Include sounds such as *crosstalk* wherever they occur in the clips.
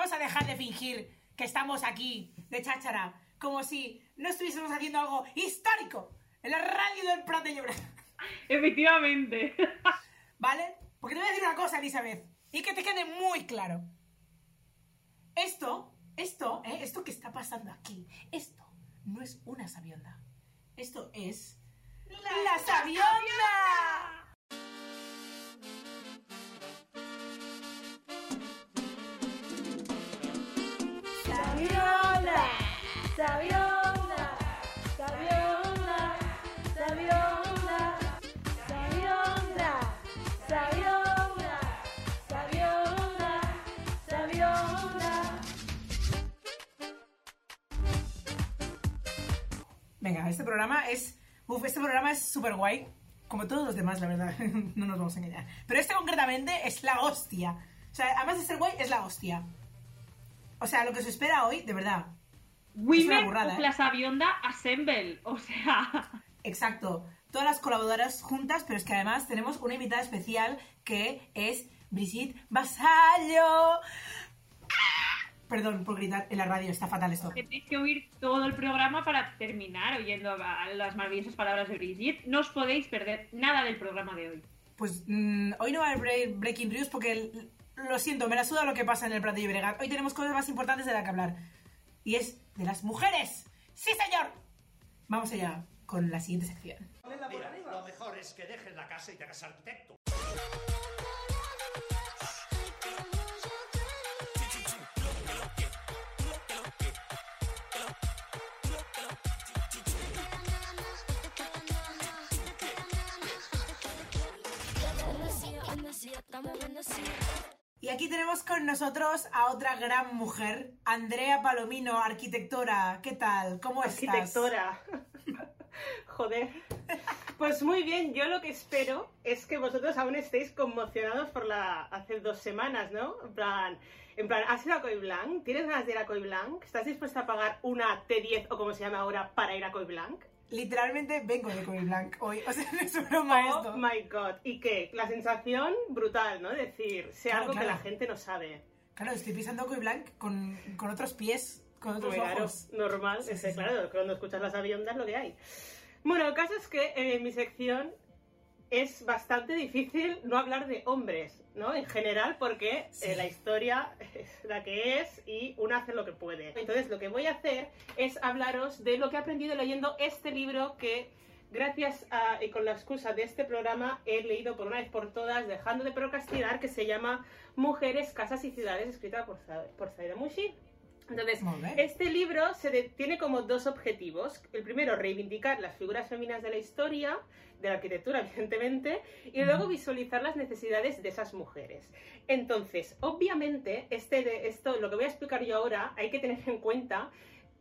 Vamos a dejar de fingir que estamos aquí de cháchara, como si no estuviésemos haciendo algo histórico en la radio del Prat de Llobregat. Efectivamente. *laughs* ¿Vale? Porque te voy a decir una cosa, Elizabeth, y que te quede muy claro. Esto, esto, ¿eh? esto que está pasando aquí, esto no es una sabionda. Esto es... ¡La, sabionda! Sabionda, Venga, este programa es... Uf, este programa es súper guay. Como todos los demás, la verdad. *laughs* no nos vamos a engañar. Pero este concretamente es la hostia. O sea, además de ser guay, es la hostia. O sea, lo que se espera hoy, de verdad. Women burrada, ¿eh? la Sabionda Assemble. O sea, Exacto. Todas las colaboradoras juntas, pero es que además tenemos una invitada especial que es Brigitte Basallo. Perdón por gritar en la radio, está fatal esto. que tenéis que oír todo el programa para terminar oyendo a- las maravillosas palabras de Brigitte. No os podéis perder nada del programa de hoy. Pues mm, hoy no va a haber break- breaking news porque l- lo siento, me la suda lo que pasa en el Prat de Llobregat. Hoy tenemos cosas más importantes de las que hablar. Y es de las mujeres. ¡Sí, señor! Vamos allá con la siguiente sección. Mira, lo mejor es que dejes la casa y te hagas arquitecto. Y aquí tenemos con nosotros a otra gran mujer, Andrea Palomino, arquitectora. ¿Qué tal? ¿Cómo estás? Arquitectora. *laughs* Joder. Pues muy bien, yo lo que espero es que vosotros aún estéis conmocionados por la hace dos semanas, ¿no? En plan, en plan, ¿has ido a Coy Blanc? ¿Tienes ganas de ir a Coy Blanc? ¿Estás dispuesta a pagar una T10 o como se llama ahora para ir a Coy Blanc? Literalmente vengo de Cory Blanc hoy. O sea, *laughs* no es broma Oh esto. my god. ¿Y qué? La sensación brutal, ¿no? Decir, sé Claro, algo que claro. la gente no sabe. Claro, estoy pisando Cory Blanc con, con otros pies, con otros Claro, ojos. normal, Sí, ese, sí, sí. claro, cuando escuchas las aviondas lo que hay. Bueno, el caso es que eh, en mi sección es bastante difícil no hablar de hombres, ¿no? En general, porque Sí. eh, la historia *laughs* es la que es y uno hace lo que puede. Entonces, lo que voy a hacer es hablaros de lo que he aprendido leyendo este libro que, gracias a, y con la excusa de este programa, he leído por una vez por todas, dejando de procrastinar, que se llama Mujeres, Casas y Ciudades, escrita por, por Zaida Mushi. Entonces, este libro se de- tiene como dos objetivos. El primero, reivindicar las figuras femeninas de la historia, de la arquitectura, *laughs* evidentemente, y luego visualizar las necesidades de esas mujeres. Entonces, obviamente, este esto, lo que voy a explicar yo ahora, hay que tener en cuenta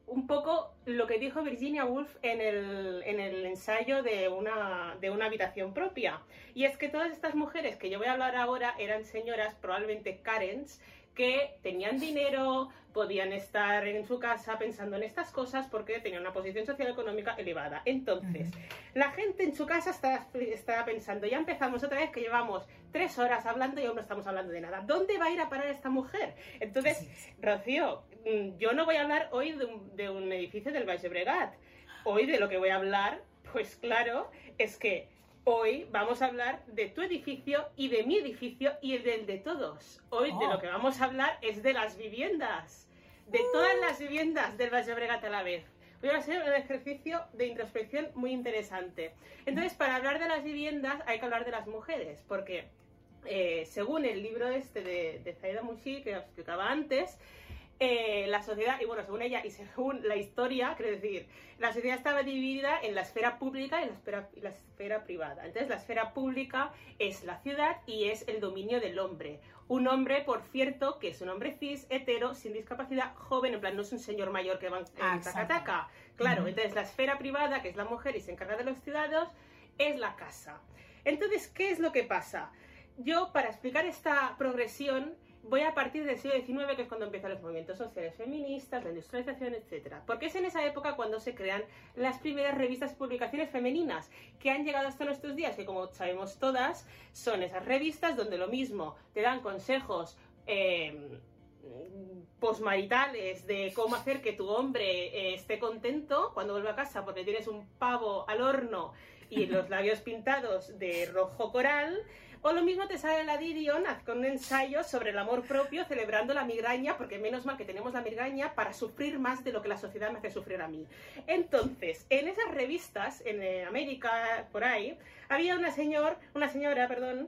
un poco lo que dijo Virginia Woolf en el, en el ensayo de una, de una habitación propia. Y es que todas estas mujeres que yo voy a hablar ahora eran señoras, probablemente Karens, que tenían dinero, podían estar en su casa pensando en estas cosas porque tenían una posición social económica elevada. Entonces, la gente en su casa estaba, estaba pensando, ya empezamos otra vez que llevamos tres horas hablando y aún no estamos hablando de nada. ¿Dónde va a ir a parar esta mujer? Entonces. Rocío, mm, yo no voy a hablar hoy de un, de un edificio del Valle Bregat. Hoy de lo que voy a hablar, pues claro, es que hoy vamos a hablar de tu edificio y de mi edificio y el del de todos. Hoy de Oh. lo que vamos a hablar es de las viviendas, de todas las viviendas del Valle Bregat a la vez. Hoy va a ser un ejercicio de introspección muy interesante. Entonces, para hablar de las viviendas hay que hablar de las mujeres, porque eh, según el libro este de, de Zaida Mushi, que os explicaba antes, eh, la sociedad, y bueno, según ella y según la historia, quiero decir, la sociedad estaba dividida en la esfera pública y la esfera, y la esfera privada. Entonces, la esfera pública es la ciudad y es el dominio del hombre. Un hombre, por cierto, que es un hombre cis, hetero, sin discapacidad, joven, en plan, no es un señor mayor que va en Ah, taca-taca. Claro, entonces la esfera privada, que es la mujer y se encarga de los ciudadanos, es la casa. Entonces, ¿qué es lo que pasa? Yo, para explicar esta progresión, voy a partir del siglo XIX, que es cuando empiezan los movimientos sociales feministas, la industrialización, etc. Porque es en esa época cuando se crean las primeras revistas y publicaciones femeninas, que han llegado hasta nuestros días, que como sabemos todas, son esas revistas donde lo mismo te dan consejos. eh, posmaritales de cómo hacer que tu hombre eh, esté contento cuando vuelve a casa porque tienes un pavo al horno y los labios pintados de rojo coral. O lo mismo te sale la Didion con un ensayo sobre el amor propio celebrando la migraña, porque menos mal que tenemos la migraña para sufrir más de lo que la sociedad me hace sufrir a mí. Entonces, en esas revistas, en eh, América, por ahí, había una, señor, una señora, perdón,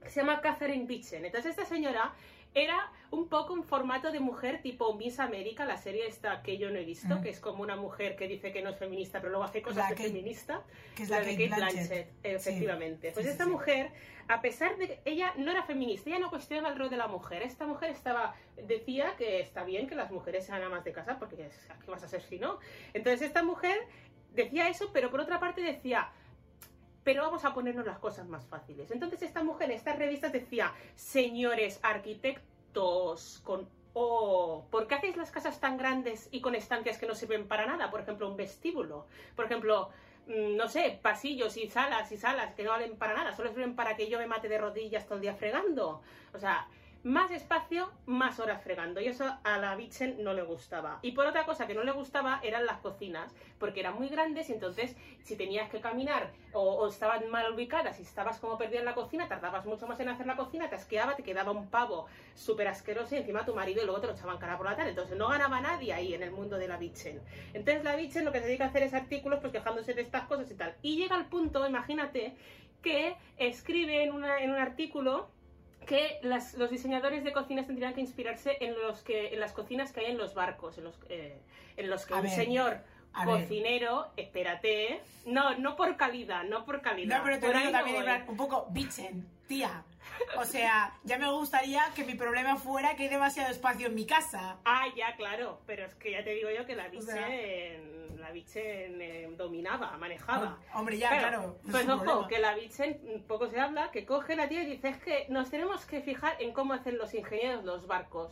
que se llama Catherine Pitchen. Entonces, esta señora era un poco un formato de mujer tipo Miss América, la serie esta que yo no he visto, Mm. que es como una mujer que dice que no es feminista, pero luego hace cosas de feminista. que es la, la de Kate Blanchett. Blanchett, Sí. efectivamente. Pues Sí, esta sí. mujer, a pesar de que ella no era feminista, ella no cuestionaba el rol de la mujer. Esta mujer estaba decía que está bien que las mujeres sean amas de casa, porque ¿qué vas a ser si no? Entonces esta mujer decía eso, pero por otra parte decía, pero vamos a ponernos las cosas más fáciles. Entonces esta mujer en estas revistas decía, señores arquitectos con O, ¿por qué hacéis las casas tan grandes y con estancias que no sirven para nada? Por ejemplo, un vestíbulo. Por ejemplo, mm, no sé, pasillos y salas y salas que no valen para nada, solo sirven para que yo me mate de rodillas todo el día fregando. O sea, más espacio, más horas fregando. Y eso a la Bitchen no le gustaba. Y por otra cosa que no le gustaba eran las cocinas, porque eran muy grandes y entonces si tenías que caminar o, o estaban mal ubicadas y estabas como perdida en la cocina, tardabas mucho más en hacer la cocina, te asqueaba, te quedaba un pavo súper asqueroso y encima tu marido y luego te lo echaban cara por la tarde. Entonces no ganaba nadie ahí en el mundo de la Bitchen. Entonces la Bitchen lo que se dedica a hacer es artículos pues quejándose de estas cosas y tal. Y llega al punto, imagínate, que escribe en, un artículo que las- los diseñadores de cocinas tendrían que inspirarse en los que en las cocinas que hay en los barcos, en los, eh, en los que A un ver, señor a ver. cocinero, espérate, no, no por calidad, no por calidad. No, pero te por digo también, no un poco bitchen, tía. O sea, ya me gustaría que mi problema fuera que hay demasiado espacio en mi casa. Ah, ya, claro, pero es que ya te digo yo que la O sea- Bitchen, la Bitchen eh, dominaba, manejaba. Hombre, ya, Pero, claro. no Pues ojo, problema. que la Bitchen, poco se habla, que coge la tía y dice, es que nos tenemos que fijar en cómo hacen los ingenieros los barcos.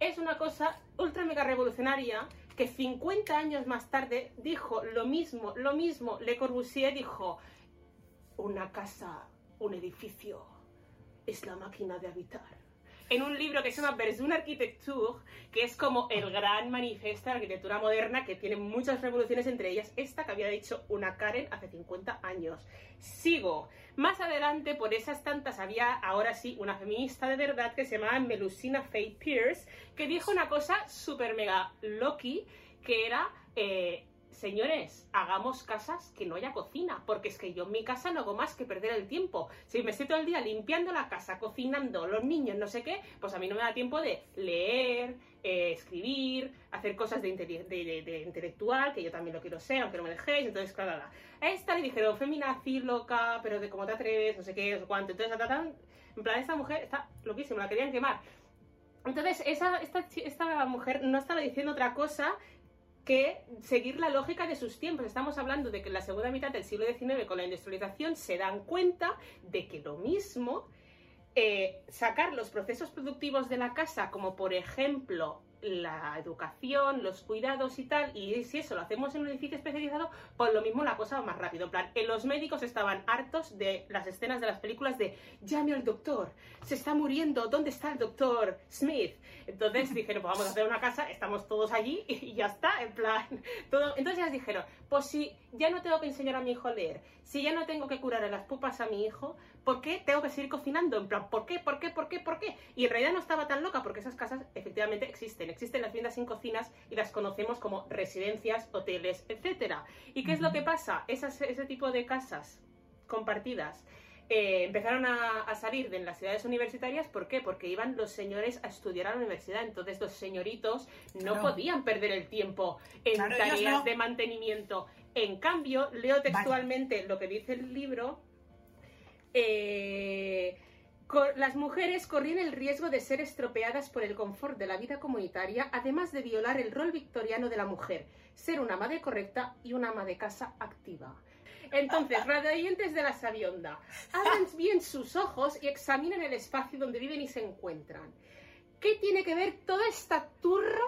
Es una cosa ultra mega revolucionaria que 50 años más tarde dijo lo mismo, lo mismo. Le Corbusier dijo, una casa, un edificio, es la máquina de habitar. En un libro que se llama Version Architecture, que es como el gran manifiesto de la arquitectura moderna, que tiene muchas revoluciones, entre ellas esta que había dicho una Karen hace 50 años. Sigo. Más adelante, por esas tantas, había ahora sí una feminista de verdad que se llamaba Melusina Faye Pierce, que dijo una cosa súper mega loki, que era... eh, Señores, hagamos casas que no haya cocina, porque es que yo en mi casa no hago más que perder el tiempo. Si me estoy todo el día limpiando la casa, cocinando, los niños, no sé qué, pues a mí no me da tiempo de leer, eh, escribir, hacer cosas de, de- de- intelectual, que yo también lo quiero ser, aunque no me dejéis, entonces, claro, claro. a esta le dijeron feminazi, loca, pero de cómo te atreves, no sé qué, no cuánto. Entonces, ta, ta, ta, en plan, esta mujer está loquísima, la querían quemar. Entonces, esa, esta, esta mujer no estaba diciendo otra cosa que seguir la lógica de sus tiempos. Estamos hablando de que en la segunda mitad del siglo XIX, con la industrialización, se dan cuenta de que lo mismo, eh, sacar los procesos productivos de la casa, como por ejemplo la educación, los cuidados y tal, y si eso lo hacemos en un edificio especializado, pues lo mismo la cosa va más rápido. En plan, los médicos estaban hartos de las escenas de las películas de llame al doctor, se está muriendo, ¿dónde está el doctor Smith? Entonces dijeron, pues vamos a hacer una casa, estamos todos allí *laughs* y ya está, en plan. Entonces ellas dijeron, pues si ya no tengo que enseñar a mi hijo a leer, si ya no tengo que curar las pupas a mi hijo, ¿por qué tengo que seguir cocinando? En plan, ¿por qué? ¿Por qué? ¿Por qué? ¿Por qué? Y en realidad no estaba tan loca porque esas casas efectivamente existen. Existen las viviendas sin cocinas y las conocemos como residencias, hoteles, etcétera. ¿Y qué es lo que pasa? Esas- ese tipo de casas compartidas eh, empezaron a, a salir de las ciudades universitarias. ¿Por qué? Porque iban los señores a estudiar a la universidad. Entonces los señoritos no Claro. podían perder el tiempo en Claro, tareas no. de mantenimiento. En cambio, leo textualmente lo que dice el libro. eh, las mujeres corrían el riesgo de ser estropeadas por el confort de la vida comunitaria, además de violar el rol victoriano de la mujer, ser una ama de correcta y una ama de casa activa. Entonces, radiantes de la sabionda, abran bien sus ojos y examinen el espacio donde viven y se encuentran. ¿Qué tiene que ver toda esta turra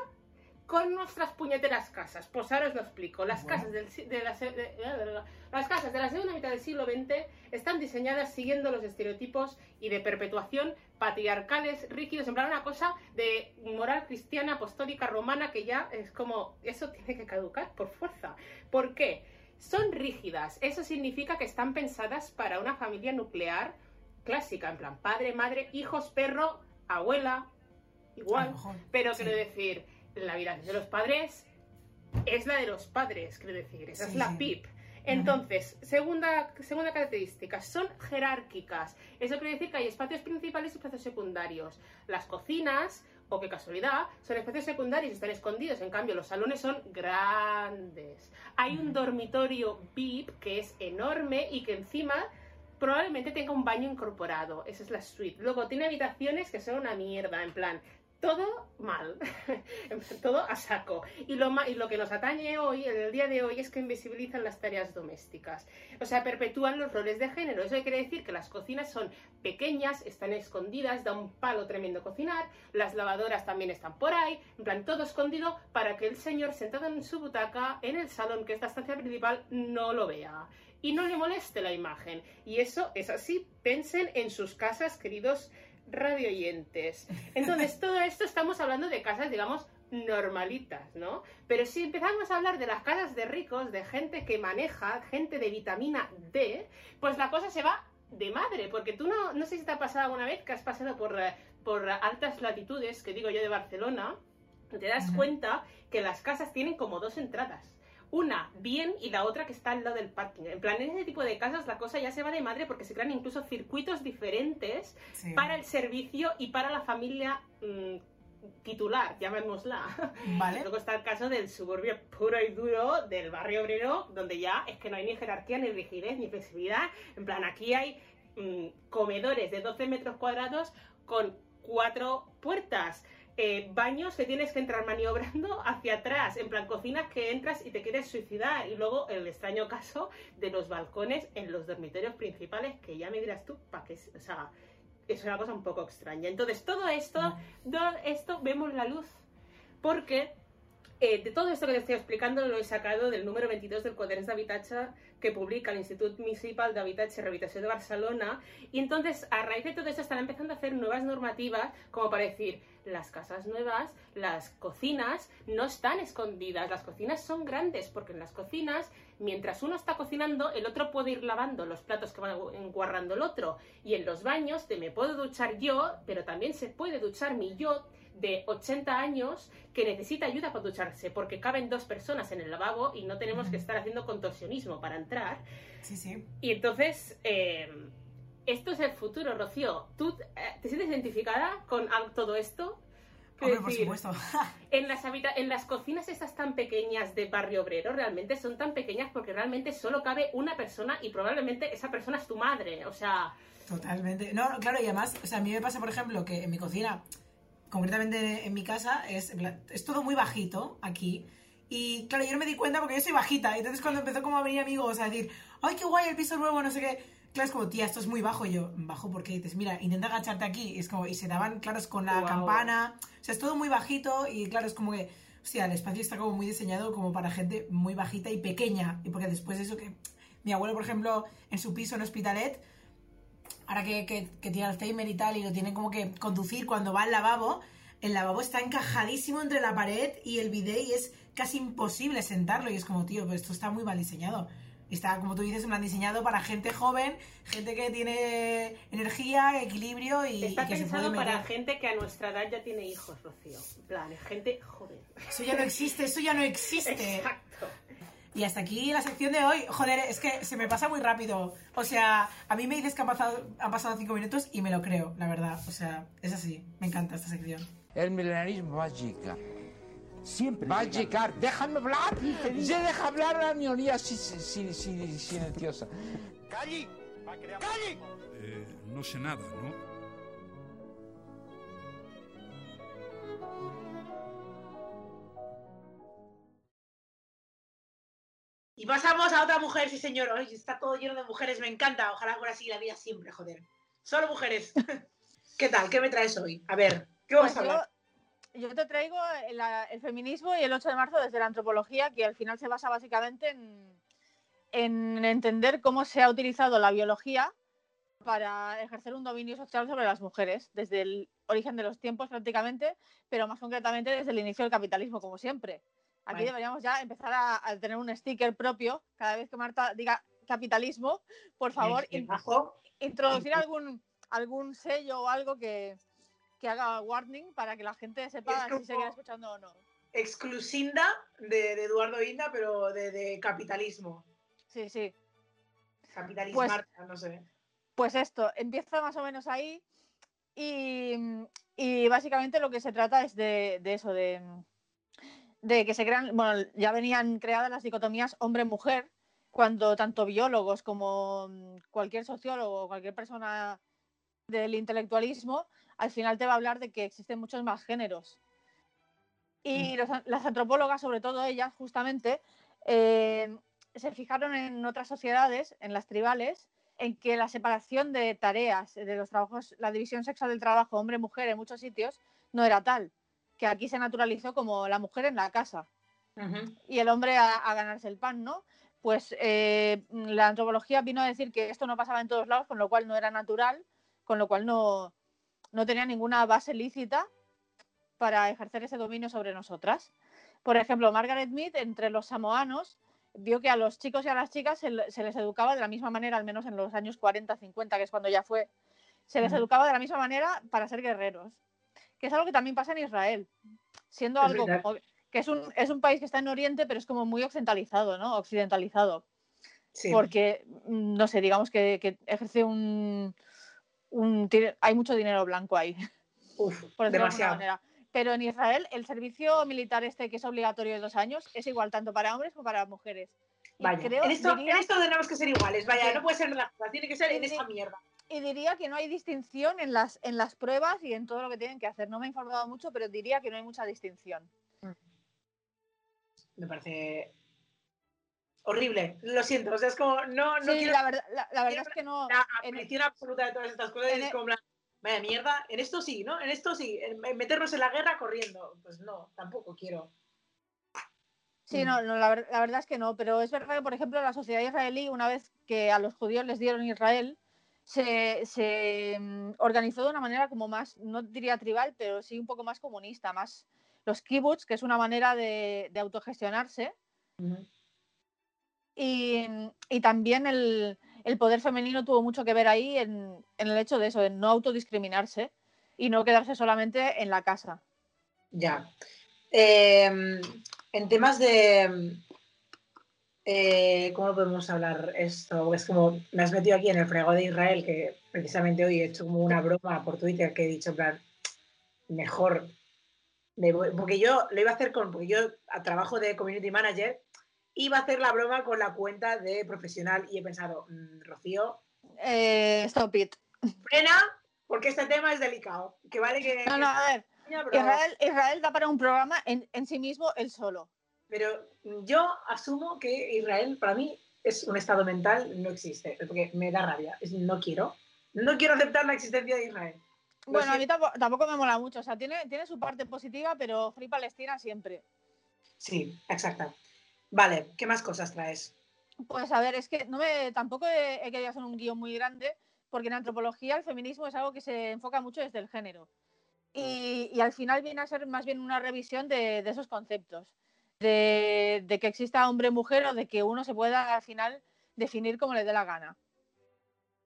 con nuestras puñeteras casas? Pues ahora os lo explico. Las Bueno. casas, del si- de la, de- las casas de la segunda mitad del siglo XX están diseñadas siguiendo los estereotipos y de perpetuación patriarcales, rígidos, en plan una cosa de moral cristiana, apostólica, romana, que ya es como, eso tiene que caducar por fuerza. ¿Por qué? Son rígidas, eso significa que están pensadas para una familia nuclear clásica, en plan padre, madre, hijos, perro, abuela, igual. Pero quiero decir, la vida de los padres es la de los padres, quiero decir, esa es la. PIP. Entonces, segunda, segunda característica, son jerárquicas. Eso quiere decir que hay espacios principales y espacios secundarios. Las cocinas, o qué casualidad, son espacios secundarios y están escondidos. En cambio, los salones son grandes. Hay un dormitorio VIP que es enorme y que encima probablemente tenga un baño incorporado. Esa es la suite. Luego tiene habitaciones que son una mierda, en plan, todo mal, *laughs* todo a saco. Y lo, ma- y lo que nos atañe hoy, en el día de hoy, es que invisibilizan las tareas domésticas. O sea, perpetúan los roles de género. Eso quiere decir que las cocinas son pequeñas, están escondidas, da un palo tremendo cocinar, las lavadoras también están por ahí, en plan, todo escondido para que el señor sentado en su butaca, en el salón, que es la estancia principal, no lo vea y no le moleste la imagen. Y eso es así. Pensen en sus casas, queridos radioyentes. Entonces, todo esto estamos hablando de casas, digamos, normalitas, ¿no? Pero si empezamos a hablar de las casas de ricos, de gente que maneja, gente de vitamina D, pues la cosa se va de madre, porque tú no, no sé si te ha pasado alguna vez que has pasado por, eh, por altas latitudes, que digo yo de Barcelona, te das cuenta que las casas tienen como dos entradas una bien y la otra que está al lado del parking. En plan, en ese tipo de casas la cosa ya se va de madre porque se crean incluso circuitos diferentes Sí. para el servicio y para la familia mm, titular, llamémosla. Vale. Luego está el caso del suburbio puro y duro del barrio obrero, donde ya es que no hay ni jerarquía, ni rigidez, ni flexibilidad. En plan, aquí hay mm, comedores de 12 metros cuadrados con cuatro puertas. Eh, baños que tienes que entrar maniobrando hacia atrás, en plan cocinas que entras y te quieres suicidar, y luego el extraño caso de los balcones en los dormitorios principales, que ya me dirás tú, para qué, o sea, es una cosa un poco extraña. Entonces, todo esto, todo esto vemos la luz, porque eh, de todo esto que te estoy explicando lo he sacado del número 22 del Quaderns d'Habitatge que publica el Institut Municipal d'Habitatge i Rehabilitació de Barcelona. Y entonces a raíz de todo esto están empezando a hacer nuevas normativas como para decir las casas nuevas, las cocinas no están escondidas, las cocinas son grandes porque en las cocinas mientras uno está cocinando el otro puede ir lavando los platos que va enguarrando el otro. Y en los baños te me puedo duchar yo pero también se puede duchar mi yo de 80 años que necesita ayuda para ducharse porque caben dos personas en el lavabo y no tenemos que estar haciendo contorsionismo para entrar. Sí, sí. Y entonces, eh, esto es el futuro, Rocío. ¿Tú eh, te sientes identificada con todo esto? Hombre, por supuesto. *laughs* en las, en las cocinas estas tan pequeñas de barrio obrero realmente son tan pequeñas porque realmente solo cabe una persona y probablemente esa persona es tu madre. O sea, Totalmente. No, no, claro, y además, o sea, a mí me pasa, por ejemplo, que en mi cocina, concretamente en mi casa, es, es todo muy bajito aquí. Y claro, yo no me di cuenta porque yo soy bajita. Y entonces cuando empezó como a venir amigos a decir, ¡ay, qué guay el piso nuevo! No sé qué. Claro, es como, tía, esto es muy bajo. Y yo, ¿bajo por qué? Y dices, mira, intenta agacharte aquí. Y es como, y se daban, claro, es con la campana. O sea, es todo muy bajito. Y claro, es como que, o sea, el espacio está como muy diseñado como para gente muy bajita y pequeña. Y porque después de eso que. Mi abuelo, por ejemplo, en su piso en Hospitalet, ahora que, que, que tiene Alzheimer y tal, y lo tiene como que conducir cuando va al lavabo, el lavabo está encajadísimo entre la pared y el bidet y es casi imposible sentarlo. Y es como, tío, pues esto está muy mal diseñado. Está, como tú dices, en plan diseñado para gente joven, gente que tiene energía, equilibrio y, está y que se puede pensado para gente que a nuestra edad ya tiene hijos, Rocío. En plan, gente joven. Eso ya no existe, eso ya no existe. *laughs* Exacto. Y hasta aquí la sección de hoy. Joder, es que se me pasa muy rápido. O sea, a mí me dices que han pasado, han pasado cinco minutos y me lo creo, la verdad. O sea, es así. Me encanta esta sección. El milenarismo va a llegar. Siempre. Va a llega. llegar. Déjame hablar. Se deja hablar a la minoría si- si- si- si- silenciosa. ¡Calli! Eh, no sé nada, ¿no? Y pasamos a otra mujer, sí señor. Ay, está todo lleno de mujeres, me encanta. Ojalá fuera así la vida siempre, joder. Solo mujeres. *laughs* ¿Qué tal? ¿Qué me traes hoy? A ver, ¿qué vamos Pues a hablar? yo, yo te traigo el, el feminismo y el 8 de marzo desde la antropología, que al final se basa básicamente en, en entender cómo se ha utilizado la biología para ejercer un dominio social sobre las mujeres, desde el origen de los tiempos prácticamente, pero más concretamente desde el inicio del capitalismo, como siempre. Aquí Vale. deberíamos ya empezar a, a tener un sticker propio cada vez que Marta diga capitalismo, por favor, in- bajo. introducir algún, algún sello o algo que, que haga warning para que la gente sepa si como- seguir escuchando o no. Exclusinda de, de Eduardo Inda, pero de, de capitalismo. Sí, sí. Capitalismo, Pues- Marta, no sé. Pues esto, empieza más o menos ahí y, y básicamente lo que se trata es de, de eso, de, de que se crean, bueno, ya venían creadas las dicotomías hombre-mujer, cuando tanto biólogos como mm, cualquier sociólogo o cualquier persona del intelectualismo al final te va a hablar de que existen muchos más géneros. Y los an- las antropólogas, sobre todo ellas, justamente, eh, se fijaron en otras sociedades, en las tribales, en que la separación de tareas, de los trabajos, la división sexual del trabajo hombre-mujer en muchos sitios no era tal, que aquí se naturalizó como la mujer en la casa y el hombre a, a ganarse el pan, ¿no? Pues eh, la antropología vino a decir que esto no pasaba en todos lados, con lo cual no era natural, con lo cual no, no tenía ninguna base lícita para ejercer ese dominio sobre nosotras. Por ejemplo, Margaret Mead, entre los samoanos, vio que a los chicos y a las chicas se, le- se les educaba de la misma manera, al menos en los años 40, 50, que es cuando ya fue, se les educaba de la misma manera para ser guerreros, que es algo que también pasa en Israel, siendo Es algo como- que es un, es un país que está en Oriente, pero es como muy occidentalizado, ¿no? Occidentalizado, Sí. porque, mm, no sé, digamos que, que ejerce un, un... Hay mucho dinero blanco ahí Uf, *laughs* por decirlo de alguna demasiado. manera. Pero en Israel el servicio militar este que es obligatorio de dos años es igual tanto para hombres como para mujeres. Vaya, creo, en, esto, diría, en esto tenemos que ser iguales, vaya, Sí. no puede ser en cosas, tiene que ser en esa mierda. Y diría que no hay distinción en las, en las pruebas y en todo lo que tienen que hacer. No me he informado mucho, pero diría que no hay mucha distinción. Me parece horrible, lo siento, o sea, es como, no, no sí, quiero la verdad, la, la verdad es que no. la en- abolición absoluta de todas estas cosas, en es e- como, vaya mierda, en esto sí, ¿no? En esto sí, en en meternos en la guerra corriendo, pues no, tampoco quiero. Sí, no, no, la, la verdad es que no, pero es verdad que, por ejemplo, la sociedad israelí, una vez que a los judíos les dieron Israel, se, se, mm, organizó de una manera como más, no diría tribal, pero sí un poco más comunista, más los kibbutz, que es una manera de, de autogestionarse, y, y también el, el poder femenino tuvo mucho que ver ahí en, en el hecho de eso, de no autodiscriminarse y no quedarse solamente en la casa. Ya. Eh, en temas de. Eh, ¿Cómo podemos hablar esto? Es como me has metido aquí en el fregado de Israel, que precisamente hoy he hecho como una broma por Twitter que he dicho, en plan, mejor. me voy- porque yo lo iba a hacer con. Porque yo a trabajo de community manager iba a hacer la broma con la cuenta de profesional y he pensado, "Mm, Rocío, Eh, stop it. frena, porque este tema es delicado. Que vale que. No, no, a ver. Israel, Israel da para un programa en, en sí mismo él solo. Pero yo asumo que Israel para mí es un estado mental, no existe, porque me da rabia, es- no quiero, no quiero aceptar la existencia de Israel. Bueno, a mí tampoco, tampoco me mola mucho. O sea, tiene, tiene su parte positiva, pero Free Palestina siempre. Sí, exacta. Vale, ¿qué más cosas traes? Pues a ver, es que no me, tampoco he, he querido hacer un guion muy grande, porque en antropología el feminismo es algo que se enfoca mucho desde el género. Y, y al final viene a ser más bien una revisión de, de esos conceptos, de, que exista hombre-mujer o de que uno se pueda al final definir como le dé la gana.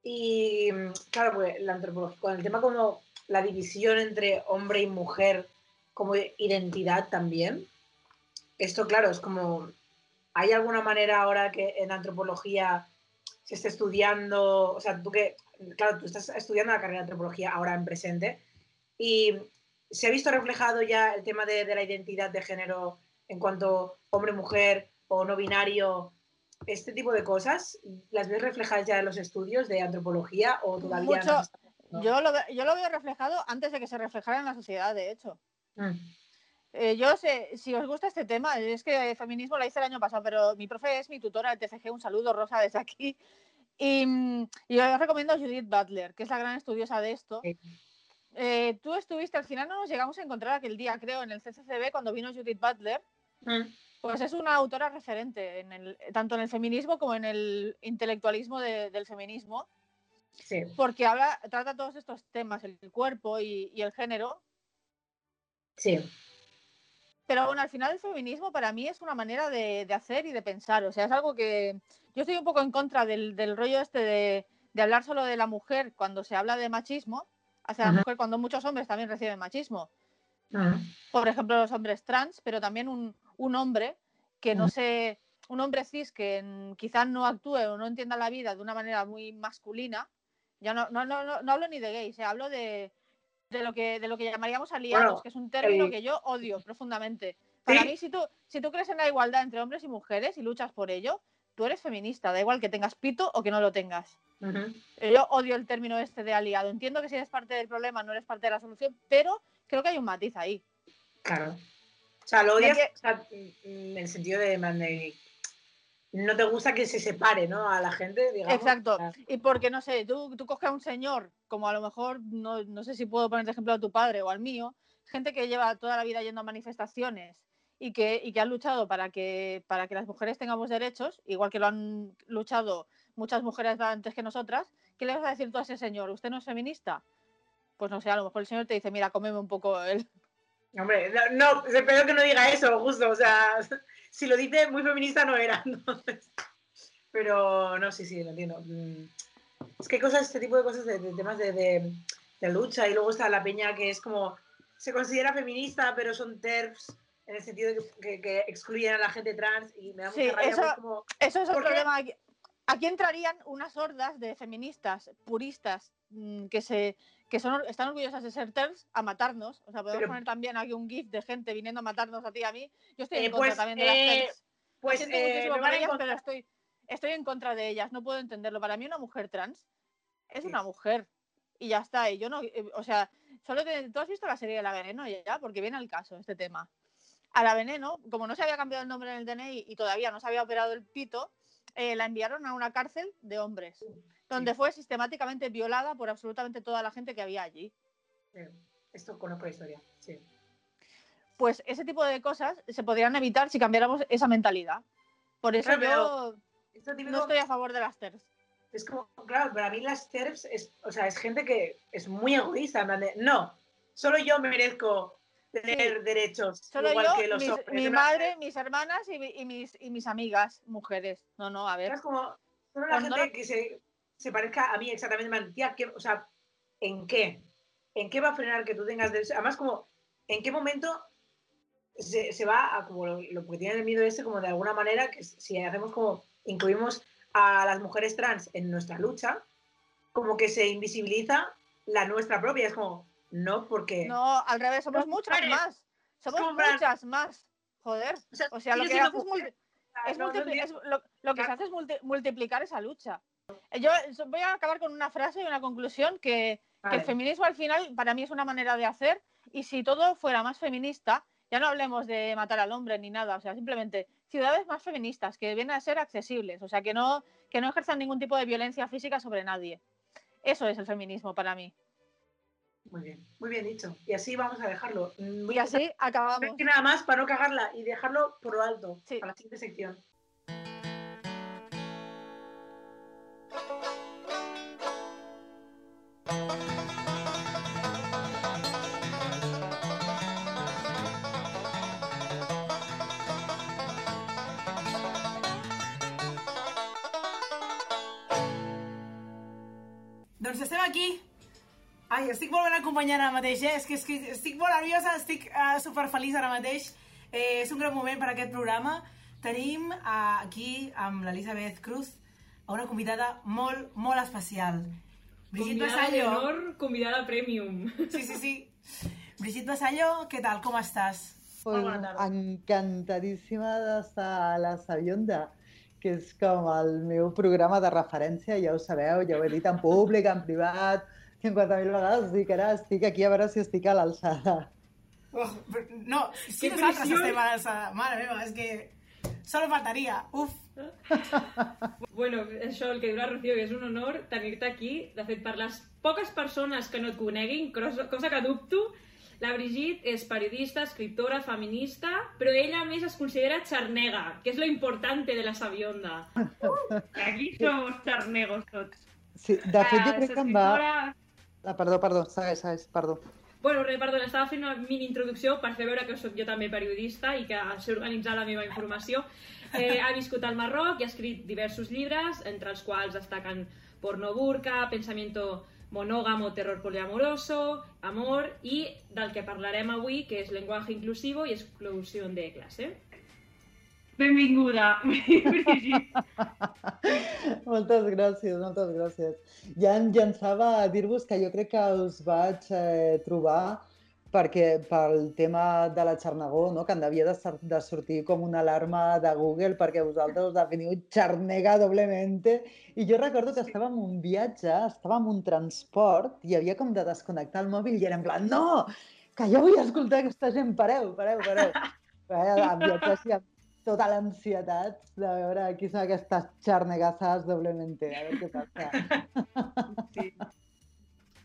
Y mm, claro, pues la antropología, con el tema como la división entre hombre y mujer como identidad también, esto claro, es como, ¿hay alguna manera ahora que en antropología se esté estudiando, o sea, tú que, claro, tú estás estudiando la carrera de antropología ahora en presente, y se ha visto reflejado ya el tema de la identidad de género en cuanto hombre-mujer o no binario, este tipo de cosas, ¿las ves reflejadas ya en los estudios de antropología o todavía Mucho- no? Yo lo, ve- yo lo veo reflejado antes de que se reflejara en la sociedad, de hecho. Mm, Eh, yo sé, si os gusta este tema, es que feminismo la hice el año pasado, pero mi profe es mi tutora del TFG, un saludo Rosa desde aquí. Y, os recomiendo a Judith Butler, que es la gran estudiosa de esto. Sí. Eh, tú estuviste, al final no nos llegamos a encontrar aquel día, creo, en el CCCB cuando vino Judith Butler. Mm, Pues es una autora referente, en el, tanto en el feminismo como en el intelectualismo de- del feminismo. Sí. porque habla, trata todos estos temas, el cuerpo y, y el género, Sí. Pero bueno, al final el feminismo para mí es una manera de, de hacer y de pensar. O sea, es algo que yo estoy un poco en contra del, del rollo este de, de hablar solo de la mujer cuando se habla de machismo, hacia la Ajá. mujer cuando muchos hombres también reciben machismo. Ah, Por ejemplo, los hombres trans, pero también un, un hombre que no se, un hombre cis que quizás no actúe o no entienda la vida de una manera muy masculina. Ya no, no, no, no, no hablo ni de gays, eh, hablo de, de lo que de lo que llamaríamos aliados, Bueno, que es un término el- que yo odio profundamente. Para Sí. mí, si tú, si tú crees en la igualdad entre hombres y mujeres y luchas por ello, tú eres feminista, da igual que tengas pito o que no lo tengas. Eh, Yo odio el término este de aliado. Entiendo que si eres parte del problema no eres parte de la solución, pero creo que hay un matiz ahí. Claro. O sea, lo odias aquí- o sea, mm, en el sentido de, no te gusta que se separe, ¿no? A la gente, digamos. Exacto. Y porque, no sé, tú, tú coges a un señor, como a lo mejor, no, no sé si puedo poner de ejemplo a tu padre o al mío, gente que lleva toda la vida yendo a manifestaciones y que, y que han luchado para que, para que las mujeres tengamos derechos, igual que lo han luchado muchas mujeres antes que nosotras, ¿qué le vas a decir tú a ese señor? ¿Usted no es feminista? Pues no sé, a lo mejor el señor te dice, mira, cómeme un poco el... Hombre, no, no, espero que no diga eso, justo. O sea, *laughs* si lo dice muy feminista no era, *laughs* entonces. Pero no, sí, sí, lo entiendo. Mm. Es que cosas, este tipo de cosas, de, de temas de, de- de lucha, y luego está la peña que es como, se considera feminista, pero son TERFs, en el sentido de que, que- que excluyen a la gente trans, y me da mucha Sí, rabia, eso- pues, como, Eso es el problema. Aquí, aquí entrarían unas hordas de feministas puristas mm, que se que son, están orgullosas de ser TERFs a matarnos. O sea, podemos Pero- poner también aquí un GIF de gente viniendo a matarnos a ti y a mí. Yo estoy Eh, en contra pues, también de las eh, TERFs. Pues siento eh, muchísimo ellas, pero estoy, estoy en contra de ellas. No puedo entenderlo. Para mí una mujer trans es una mujer. Y ya está. Y yo no, eh, o sea, solo te, tú has visto la serie de la veneno ya, porque viene al caso este tema. A la veneno, como no se había cambiado el nombre en el DNI y todavía no se había operado el pito, eh, la enviaron a una cárcel de hombres, donde fue sistemáticamente violada por absolutamente toda la gente que había allí. Esto conozco la historia, sí. Pues ese tipo de cosas se podrían evitar si cambiáramos esa mentalidad. Por eso Claro, yo Esto típico- no estoy a favor de las TERFs. Es como, claro, para mí las TERFs es, o sea, es gente que es muy egoísta, en plan de, no, solo yo merezco tener derechos Solo igual yo, que los mis- hombres. mi madre, mis hermanas y, mi- y mis, y mis amigas, mujeres. No, no, a ver. Es como, solo la gente que se, se parezca a mí exactamente, tía, ¿qué- o sea, ¿en qué? ¿En qué va a frenar que tú tengas derechos? Además, como, ¿en qué momento se, se va a, como lo, lo que tienen el miedo este, como de alguna manera, que si hacemos como, incluimos a las mujeres trans en nuestra lucha, como que se invisibiliza la nuestra propia, es como, no, porque... No, al revés, somos muchas más. Somos muchas más. Joder. O sea, O sea, lo que es, multi- es no, no multipli- entiendo. es lo, lo que se hace es multi- multiplicar esa lucha. Yo voy a acabar con una frase y una conclusión que, el feminismo al final para mí es una manera de hacer y si todo fuera más feminista, ya no hablemos de matar al hombre ni nada, o sea, simplemente ciudades más feministas que vienen a ser accesibles, o sea, que no, que no ejerzan ningún tipo de violencia física sobre nadie. Eso es el feminismo para mí. Muy bien, muy bien dicho. Y así vamos a dejarlo. Y así *laughs* acabamos. Nada más para no cagarla y dejarlo por lo alto Sí. para la siguiente sección. Ai, estic molt ben acompanyada ara mateix, eh? És que, és que estic molt nerviosa, estic uh, superfeliç ara mateix. Eh, és un gran moment per a aquest programa. Tenim uh, aquí amb l'Elisabeth Cruz a una convidada molt, molt especial. Brigitte Convidada de Basallo. honor, convidada premium. Sí, sí, sí. Brigitte Basallo, què tal? Com estàs? Pues Molt bona tarda. encantadíssima d'estar a la Sabionda, que és com el meu programa de referència, ja ho sabeu, ja ho he dit en públic, en privat, 50.000 vegades, dic ara estic aquí a veure si estic a l'alçada. Oh, no, si Que nosaltres pressió. estem a l'alçada. Mare meva, és que... Solo faltaria. Uf. *laughs* Bueno, això, el que diu la Rocío, que és un honor tenir-te aquí. De fet, per les poques persones que no et coneguin, cosa, que dubto, la Brigitte és periodista, escriptora, feminista, però ella a més es considera xarnega, que és lo importante de la sabionda. *laughs* Aquí somos charnegos tots. Sí, de fet, jo Ah, crec que em va... Ah, perdó, perdó, segueix, segueix, perdó. Bueno, res, perdona, estava fent una mini introducció per fer veure que sóc jo també periodista i que sé organitzar la meva informació. Eh, ha viscut al Marroc i ha escrit diversos llibres, entre els quals destaquen Porno Burka, Pensamiento monógamo, terror poliamoroso, amor i del que parlarem avui, que és lenguaje inclusivo i exclusió de classe. Benvinguda, *laughs* Brigitte. Moltes gràcies, moltes gràcies. Ja em llançava a dir-vos que jo crec que us vaig eh, trobar perquè pel tema de la xarnegó, no? que en devia de, de sortir com una alarma de Google perquè vosaltres us definiu xarnega doblemente. I jo recordo que estava en un viatge, estava en un transport i havia com de desconnectar el mòbil i era en plan, no, que jo vull escoltar aquesta gent, pareu, pareu, pareu. *laughs* Eh, en viatges i amb tota l'ansietat de veure qui són aquestes xarnegassas doblemente, a veure què passa. *laughs*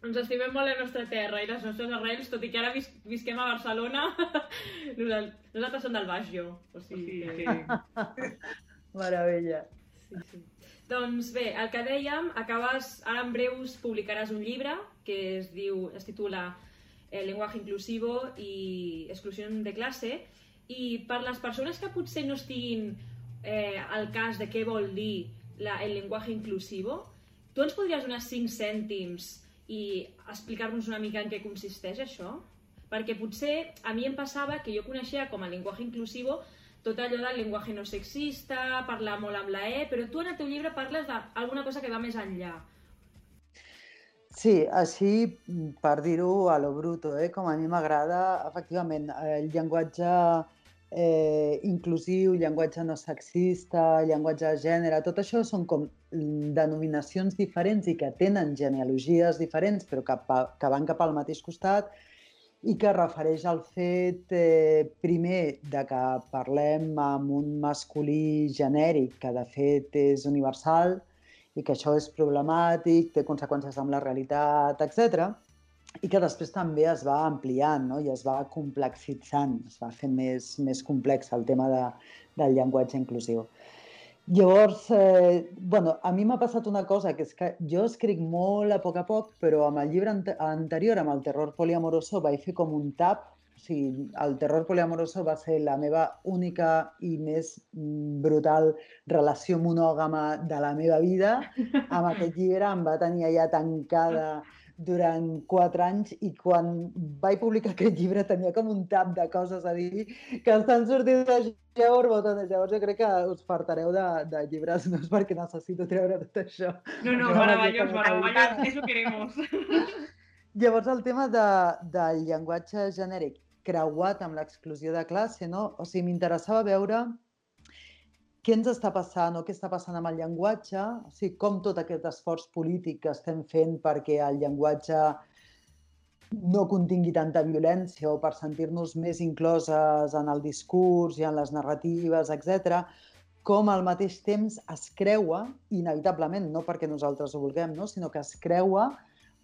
Ens estimem molt la nostra terra i les nostres arrels, tot i que ara vis visquem a Barcelona, *laughs* nosaltres, nosaltres som del Baix, jo. O sigui, que... *laughs* Meravella. Sí, sí. Doncs bé, el que dèiem, acabes, ara en breus publicaràs un llibre que es diu, es titula eh, Lenguaje inclusivo i exclusió de classe i per les persones que potser no estiguin eh, al cas de què vol dir la, el lenguaje inclusivo, tu ens podries donar 5 cèntims i explicar-nos una mica en què consisteix això? Perquè potser a mi em passava que jo coneixia com a lenguaje inclusivo tot allò del llenguatge no sexista, parlar molt amb la E, però tu en el teu llibre parles d'alguna cosa que va més enllà. Sí, així, per dir-ho a lo bruto, eh? com a mi m'agrada, efectivament, el llenguatge eh, inclusiu, llenguatge no sexista, llenguatge de gènere, tot això són com mm, denominacions diferents i que tenen genealogies diferents, però que, que van cap al mateix costat i que refereix al fet, eh, primer, de que parlem amb un masculí genèric, que de fet és universal, i que això és problemàtic, té conseqüències amb la realitat, etc. I que després també es va ampliant no? i es va complexitzant, es va fent més, més complex el tema de, del llenguatge inclusiu. Llavors, eh, bueno, a mi m'ha passat una cosa, que és que jo escric molt a poc a poc, però amb el llibre ante anterior, amb el terror poliamoroso, vaig fer com un tap. O sigui, el terror poliamoroso va ser la meva única i més brutal relació monògama de la meva vida. Amb aquest llibre em va tenir allà tancada durant quatre anys i quan vaig publicar aquest llibre tenia com un tap de coses a dir que estan sortint de ja borbotones. Llavors jo crec que us fartareu de, de llibres meus perquè necessito treure tot això. No, no, m'havia quedat maravilloso, eso queremos. Llavors, el tema de, del llenguatge genèric creuat amb l'exclusió de classe, no? O sigui, m'interessava veure què ens està passant o què està passant amb el llenguatge, o sigui, com tot aquest esforç polític que estem fent perquè el llenguatge no contingui tanta violència o per sentir-nos més incloses en el discurs i en les narratives, etc, com al mateix temps es creua, inevitablement, no perquè nosaltres ho vulguem, no? sinó que es creua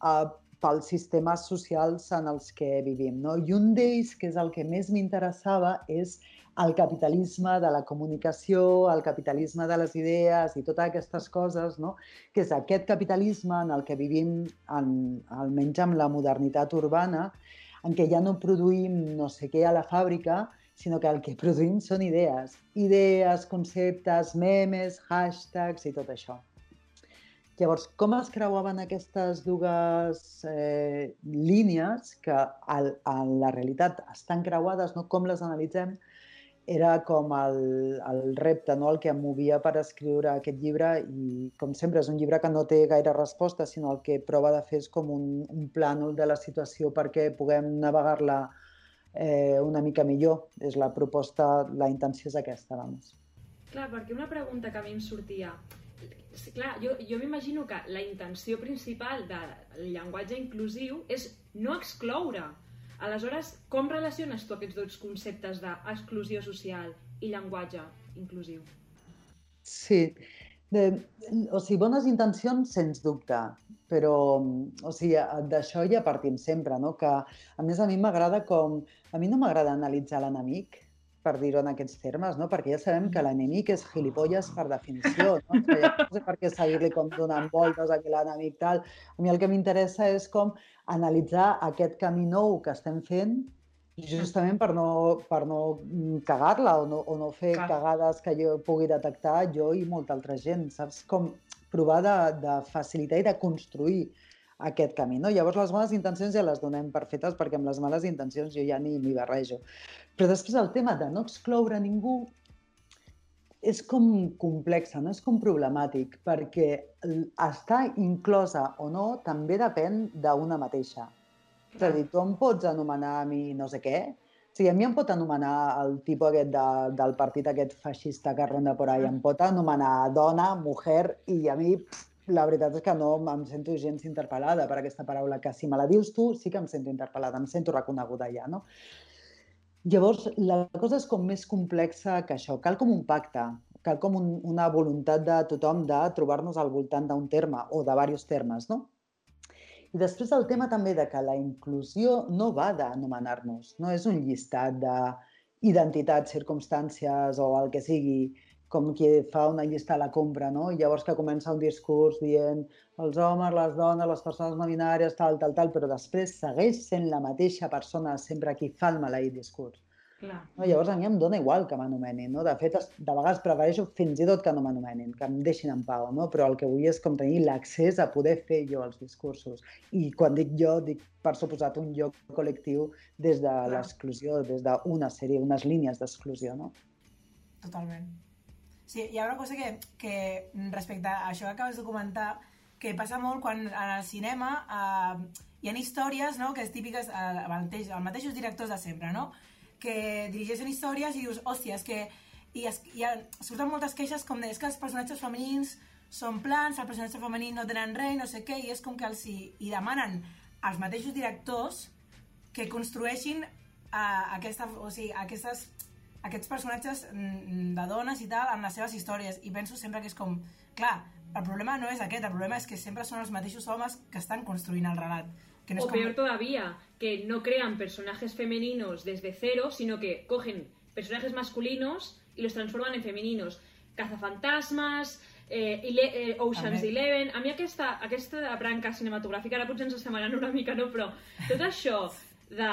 eh, pels sistemes socials en els que vivim. No? I un d'ells, que és el que més m'interessava, és el capitalisme de la comunicació, el capitalisme de les idees i totes aquestes coses, no? que és aquest capitalisme en el que vivim, en, almenys amb la modernitat urbana, en què ja no produïm no sé què a la fàbrica, sinó que el que produïm són idees. Idees, conceptes, memes, hashtags i tot això. Llavors, com es creuaven aquestes dues eh, línies que al, en la realitat estan creuades, no? com les analitzem, era com el, el repte, no? el que em movia per escriure aquest llibre i, com sempre, és un llibre que no té gaire resposta, sinó el que prova de fer és com un, un plànol de la situació perquè puguem navegar-la eh, una mica millor. És la proposta, la intenció és aquesta, vamos. Clar, perquè una pregunta que a mi em sortia... Sí, clar, jo, jo m'imagino que la intenció principal del llenguatge inclusiu és no excloure. Aleshores, com relaciones tu aquests dos conceptes d'exclusió social i llenguatge inclusiu? Sí, de, o sigui, bones intencions, sens dubte, però o sigui, d'això ja partim sempre, no? que a més a mi m'agrada com... A mi no m'agrada analitzar l'enemic, per dir-ho en aquests termes, no? perquè ja sabem que l'enemic és gilipolles per definició, no? *laughs* Sigui, ja no sé per què seguir-li com donant voltes a que l'enemic tal. A mi el que m'interessa és com analitzar aquest camí nou que estem fent justament per no, per no mm, cagar-la o, no, o no fer Clar. cagades que jo pugui detectar jo i molta altra gent, saps? Com provar de, de facilitar i de construir aquest camí. No? Llavors, les bones intencions ja les donem per fetes perquè amb les males intencions jo ja ni m'hi barrejo. Però després el tema de no excloure ningú és com complexa, no és com problemàtic, perquè estar inclosa o no també depèn d'una mateixa. És a dir, tu em pots anomenar a mi no sé què, o sigui, a mi em pot anomenar el tipus aquest de, del partit aquest feixista que ronda por ahí, em pot anomenar dona, mujer, i a mi pff, la veritat és que no em sento gens interpel·lada per aquesta paraula, que si me la dius tu sí que em sento interpel·lada, em sento reconeguda ja, no? Llavors, la cosa és com més complexa que això. Cal com un pacte, cal com un, una voluntat de tothom de trobar-nos al voltant d'un terme o de diversos termes, no? I després el tema també de que la inclusió no va d'anomenar-nos, no és un llistat d'identitats, circumstàncies o el que sigui, com qui fa una llista a la compra, no? I llavors que comença un discurs dient els homes, les dones, les persones no binàries, tal, tal, tal, però després segueix sent la mateixa persona sempre qui fa el maleït discurs. Clar. No? Llavors a mi em dona igual que m'anomenin, no? De fet, de vegades prefereixo fins i tot que no m'anomenin, que em deixin en pau, no? Però el que vull és com tenir l'accés a poder fer jo els discursos. I quan dic jo, dic per suposat un lloc col·lectiu des de l'exclusió, des d'una sèrie, unes línies d'exclusió, no? Totalment. Sí, hi ha una cosa que, que respecte a això que acabes de comentar, que passa molt quan en el cinema eh, hi ha històries no, que és típiques, eh, el mateix, els mateixos directors de sempre, no? que dirigeixen històries i dius, hòstia, és que i es, hi ha, surten moltes queixes com de, és que els personatges femenins són plans, el personatge femení no tenen res, no sé què, i és com que els hi, hi demanen als mateixos directors que construeixin uh, aquesta, o sigui, aquestes, aquests personatges mm, de dones i tal en les seves històries i penso sempre que és com, clar, el problema no és aquest, el problema és que sempre són els mateixos homes que estan construint el relat. Que no O és com... peor todavía, que no crean personajes femeninos desde cero, sino que cogen personajes masculinos y los transforman en femeninos. Cazafantasmas, eh, Ile eh, Ocean's També. Eleven... A mi aquesta, aquesta branca cinematogràfica, ara potser ens estem anant una mica, no? Però tot això de,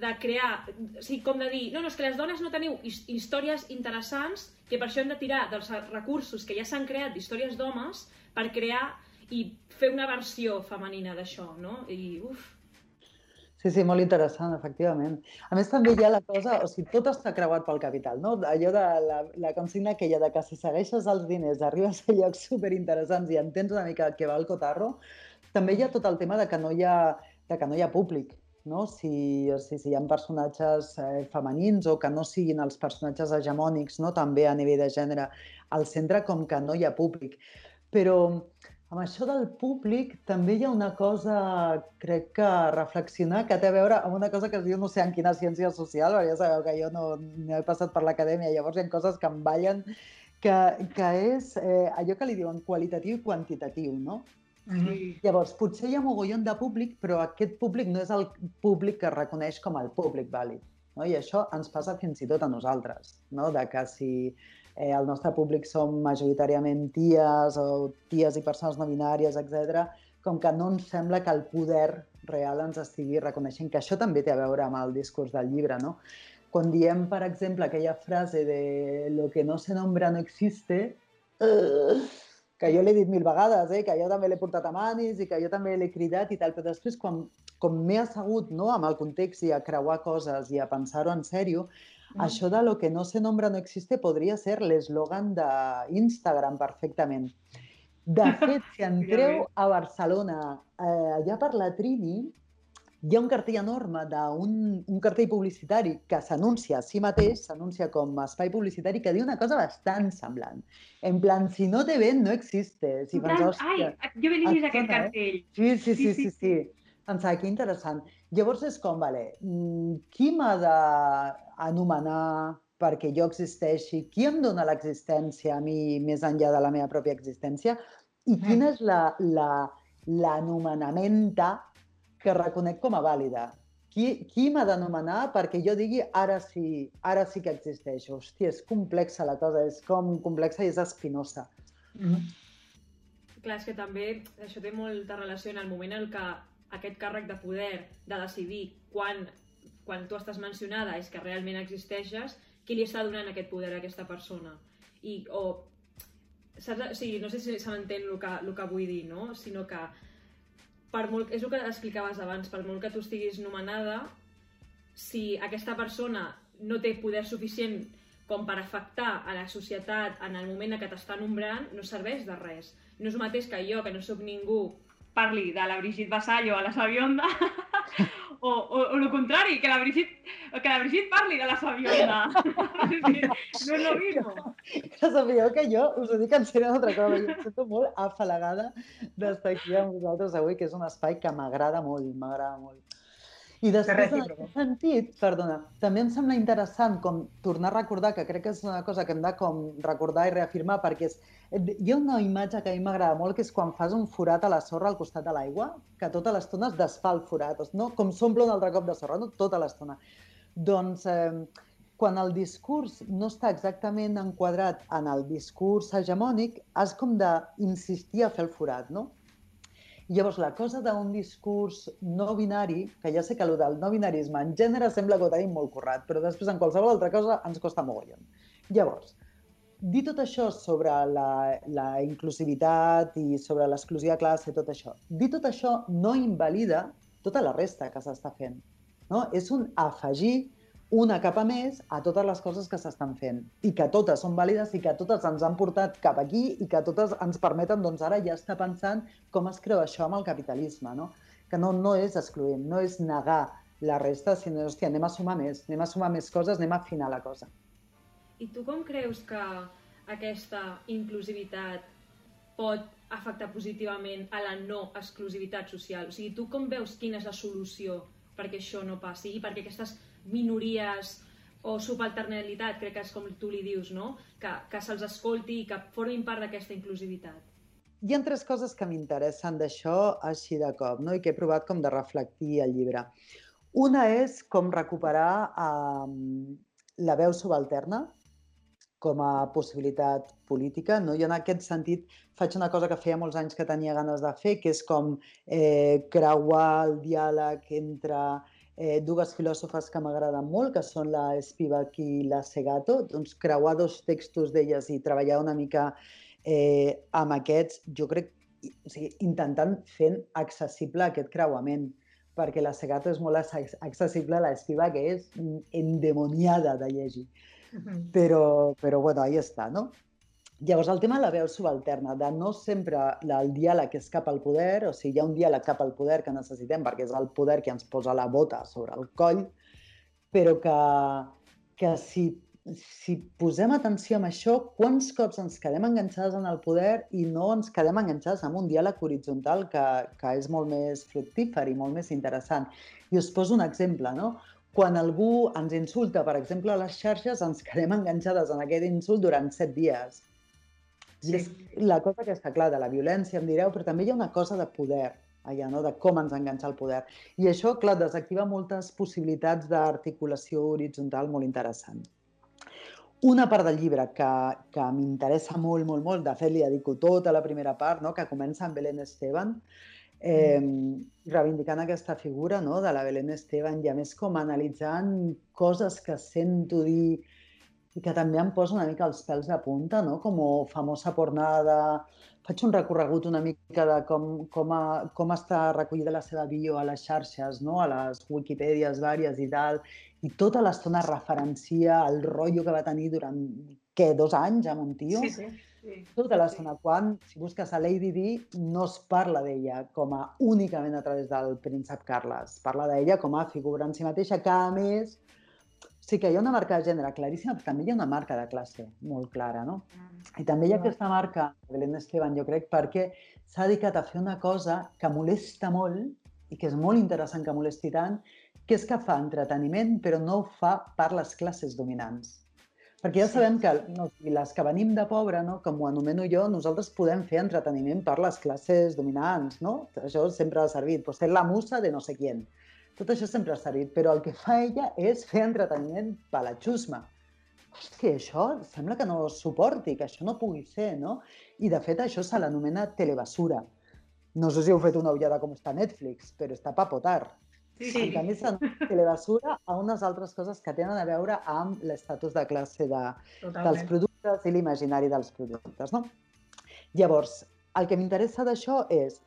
de crear... O sigui, com de dir, no, no, és que les dones no teniu his històries interessants, que per això hem de tirar dels recursos que ja s'han creat d'històries d'homes per crear i fer una versió femenina d'això, no? I, uf, Sí, sí, molt interessant, efectivament. A més, també hi ha la cosa, o sigui, tot està creuat pel capital, no? Allò de la, la consigna aquella de que si segueixes els diners arribes a llocs superinteressants i entens una mica què va el cotarro, també hi ha tot el tema de que no hi ha, de que no hi ha públic, no? Si, sigui, si hi ha personatges eh, femenins o que no siguin els personatges hegemònics, no? també a nivell de gènere, al centre com que no hi ha públic. Però amb això del públic també hi ha una cosa, crec que reflexionar, que té a veure amb una cosa que diu no sé en quina ciència social, perquè ja sabeu que jo no, no he passat per l'acadèmia, llavors hi ha coses que em ballen, que, que és eh, allò que li diuen qualitatiu i quantitatiu, no? Sí. Llavors, potser hi ha mogollon de públic, però aquest públic no és el públic que es reconeix com el públic vàlid. No? I això ens passa fins i tot a nosaltres, no? de que si eh, el nostre públic som majoritàriament ties o ties i persones no binàries, etc, com que no ens sembla que el poder real ens estigui reconeixent, que això també té a veure amb el discurs del llibre, no? Quan diem, per exemple, aquella frase de lo que no se nombra no existe, eh, que jo l'he dit mil vegades, eh, que jo també l'he portat a manis i que jo també l'he cridat i tal, però després quan, com m'he assegut no, amb el context i a creuar coses i a pensar-ho en sèrio, mm. això de lo que no se nombra no existe podria ser l'eslògan d'Instagram perfectament. De *laughs* fet, si entreu a Barcelona, eh, allà per la Trini, hi ha un cartell enorme d'un un cartell publicitari que s'anuncia a si mateix, s'anuncia com a espai publicitari, que diu una cosa bastant semblant. En plan, si no te ven, no existe. Si En plan, penses, ai, "Hòstia, jo he vist aquest eh?" cartell. Sí, sí, sí, Sí, sí, sí, sí. Pensava, que interessant. Llavors és com, vale, mm, qui m'ha d'anomenar perquè jo existeixi? Qui em dona l'existència a mi més enllà de la meva pròpia existència? I quina és la- la- l'anomenamenta que reconec com a vàlida? qui, qui m'ha d'anomenar perquè jo digui ara sí, ara sí que existeixo? Hòstia, és complexa la cosa, és com complexa i és espinosa. Clar, és que també això té molta relació en el moment en què aquest càrrec de poder de decidir quan, quan tu estàs mencionada és que realment existeixes, qui li està donant aquest poder a aquesta persona? I, o, saps? O sigui, no sé si se m'entén el, que, el que vull dir, no? Sinó que per molt, és el que explicaves abans, per molt que tu estiguis nomenada, si aquesta persona no té poder suficient com per afectar a la societat en el moment en què t'està nombrant, no serveix de res. No és el mateix que jo, que no sóc ningú, Parli de la Brigitte Vassallo a la Sabionda, *laughs* o, o, o el contrari, que la Brigitte, que la Brigitte parli de la Sabionda. Que *laughs* no és lo mismo. Ja sabíeu que jo us ho dic en sèrio una altra cosa, jo em sento molt afalagada d'estar aquí amb vosaltres avui, que és un espai que m'agrada molt, m'agrada molt. I després, en aquest sentit, perdona, també em sembla interessant com tornar a recordar, que crec que és una cosa que hem de com recordar i reafirmar, perquè és, hi ha una imatge que a mi m'agrada molt, que és quan fas un forat a la sorra al costat de l'aigua, que tota l'estona es desfà el forat, no? com s'omple un altre cop de sorra, no? tota l'estona. Doncs eh, quan el discurs no està exactament enquadrat en el discurs hegemònic, has com d'insistir a fer el forat, no? Llavors, la cosa d'un discurs no binari, que ja sé que el del no binarisme en gènere sembla que ho tenim molt currat, però després en qualsevol altra cosa ens costa mogollon. Llavors, dir tot això sobre la, la inclusivitat i sobre l'exclusió de classe, tot això, dir tot això no invalida tota la resta que s'està fent. No? És un afegir una capa més a totes les coses que s'estan fent i que totes són vàlides i que totes ens han portat cap aquí i que totes ens permeten doncs, ara ja estar pensant com es creu això amb el capitalisme, no? que no, no és excloent, no és negar la resta, sinó, hòstia, anem a sumar més, anem a sumar més coses, anem a afinar la cosa. I tu com creus que aquesta inclusivitat pot afectar positivament a la no exclusivitat social? O sigui, tu com veus quina és la solució perquè això no passi i perquè aquestes minories o subalternalitat, crec que és com tu li dius, no? Que, que se'ls escolti i que formin part d'aquesta inclusivitat. Hi ha tres coses que m'interessen d'això així de cop, no? i que he provat com de reflectir al llibre. Una és com recuperar eh, la veu subalterna com a possibilitat política. No? Jo en aquest sentit faig una cosa que feia molts anys que tenia ganes de fer, que és com eh, creuar el diàleg entre eh, dues filòsofes que m'agraden molt, que són la Spivak i la Segato, doncs creuar dos textos d'elles i treballar una mica eh, amb aquests, jo crec, o sigui, intentant fent accessible aquest creuament, perquè la Segato és molt acce- accessible, la Spivak és endemoniada de llegir. Però, però bueno, ahí està, no? Llavors, el tema de la veu subalterna, de no sempre el diàleg és cap al poder, o sigui, hi ha un diàleg cap al poder que necessitem perquè és el poder que ens posa la bota sobre el coll, però que, que si, si posem atenció en això, quants cops ens quedem enganxades en el poder i no ens quedem enganxades en un diàleg horitzontal que, que és molt més fructífer i molt més interessant. I us poso un exemple, no? Quan algú ens insulta, per exemple, a les xarxes, ens quedem enganxades en aquest insult durant set dies. I és la cosa que està clar de la violència, em direu, però també hi ha una cosa de poder allà, no? de com ens enganxa el poder. I això, clar, desactiva moltes possibilitats d'articulació horitzontal molt interessant. Una part del llibre que, que m'interessa molt, molt, molt, de fet li dedico tota la primera part, no? que comença amb Belén Esteban, eh, reivindicant aquesta figura no? de la Belén Esteban i a més com analitzant coses que sento dir i que també em posa una mica els pèls de punta, no? com famosa pornada. Faig un recorregut una mica de com, com, a, com està recollida la seva bio a les xarxes, no? a les Wikipèdies vàries i tal, i tota l'estona referencia el rotllo que va tenir durant, què, dos anys amb un tio? Sí, sí. sí. Tota l'estona, quan, si busques a Lady Di, no es parla d'ella com a únicament a través del príncep Carles. Parla d'ella com a figura en si mateixa, que a més sí que hi ha una marca de gènere claríssima, però també hi ha una marca de classe molt clara, no? I també hi ha aquesta marca, Belén Esteban, jo crec, perquè s'ha dedicat a fer una cosa que molesta molt i que és molt interessant que molesti tant, que és que fa entreteniment, però no ho fa per les classes dominants. Perquè ja sabem que no, les que venim de pobre, no, com ho anomeno jo, nosaltres podem fer entreteniment per les classes dominants, no? Això sempre ha servit. Pues ser la musa de no sé quién. Tot això sempre s'ha dit, però el que fa ella és fer entreteniment per la xusma. Hòstia, això sembla que no suporti, que això no pugui ser, no? I de fet això se l'anomena telebasura. No sé si heu fet una ullada com està Netflix, però està pa potar. Sí, En canvi, s'anomena telebasura a unes altres coses que tenen a veure amb l'estatus de classe de, dels productes i l'imaginari dels productes. No? Llavors, el que m'interessa d'això és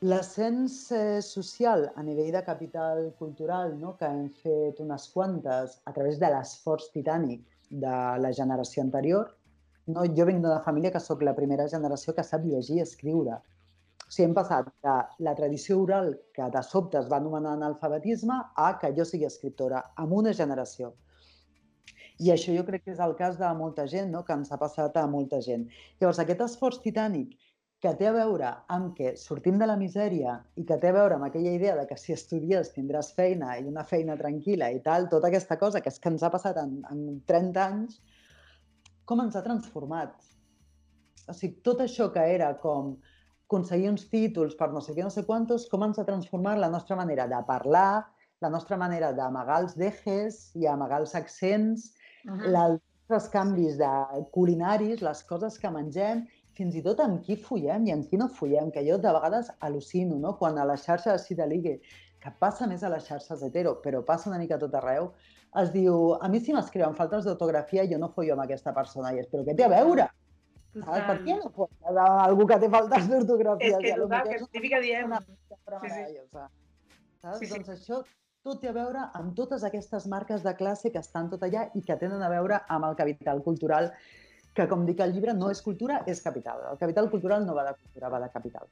l'ascens eh, social a nivell de capital cultural, no? que hem fet unes quantes a través de l'esforç titànic de la generació anterior. No? Jo vinc d'una família que sóc la primera generació que sap llegir i escriure. O sigui, hem passat de la tradició oral, que de sobte es va anomenar analfabetisme, a que jo sigui escriptora, en una generació. I això jo crec que és el cas de molta gent, no? que ens ha passat a molta gent. Llavors, aquest esforç titànic que té a veure amb que sortim de la misèria i que té a veure amb aquella idea de que si estudies tindràs feina i una feina tranquil·la i tal, tota aquesta cosa que és que ens ha passat en, en 30 anys, com ens ha transformat? O sigui, tot això que era com aconseguir uns títols per no sé què, no sé quantos, com ens ha transformat la nostra manera de parlar, la nostra manera d'amagar els dejes i amagar els accents, Mhm. els nostres canvis de culinaris, les coses que mengem, fins i tot amb qui follem i amb qui no follem, que jo de vegades al·lucino, no? quan a les xarxes així de ligue, que passa més a les xarxes hetero, però passa una mica a tot arreu, es diu, a mi si m'escriuen faltes d'autografia jo no follo amb aquesta persona, i és, però què té a veure? Saps? Per què no folles amb algú que té faltes d'ortografia? És que total, que és és típic que diem. Sí, sí. Saps? Sí, sí. Doncs això tot té a veure amb totes aquestes marques de classe que estan tot allà i que tenen a veure amb el capital cultural, que com dic al llibre, no és cultura, és capital. El capital cultural no va de cultura, va de capital.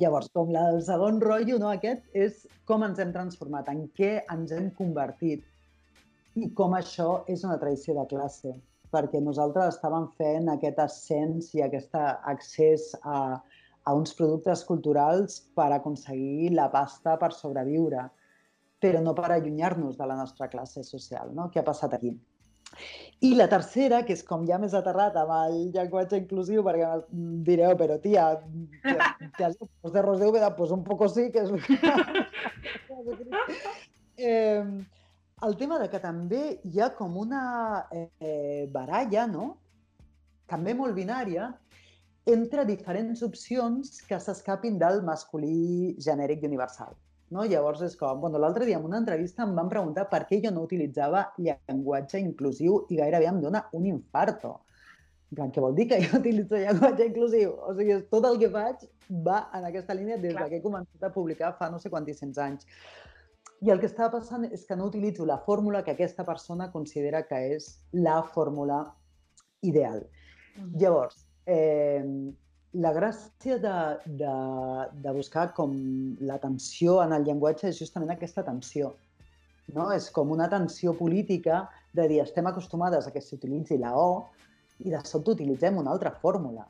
Llavors, com la, el segon rotllo, no, aquest, és com ens hem transformat, en què ens hem convertit i com això és una tradició de classe, perquè nosaltres estàvem fent aquest ascens i aquest accés a, a uns productes culturals per aconseguir la pasta per sobreviure, però no per allunyar-nos de la nostra classe social. No? Què ha passat aquí? I la tercera, que és com ja més aterrat amb el llenguatge inclusiu, perquè direu, però tia, te has pues de Ros de Úbeda, pues un poco sí, que és... eh, *laughs* el tema de que també hi ha com una eh, baralla, no? també molt binària, entre diferents opcions que s'escapin del masculí genèric i universal. No? Llavors és com... Bueno, L'altre dia en una entrevista em van preguntar per què jo no utilitzava llenguatge inclusiu i gairebé em dona un infarto. En plan, què vol dir que jo utilitzo llenguatge inclusiu? O sigui, tot el que faig va en aquesta línia des Clar. que he començat a publicar fa no sé quantíssims anys. I el que estava passant és que no utilitzo la fórmula que aquesta persona considera que és la fórmula ideal. Llavors, eh, la gràcia de, de, de buscar com la tensió en el llenguatge és justament aquesta tensió. No? És com una tensió política de dir estem acostumades a que s'utilitzi la O i de sobte utilitzem una altra fórmula.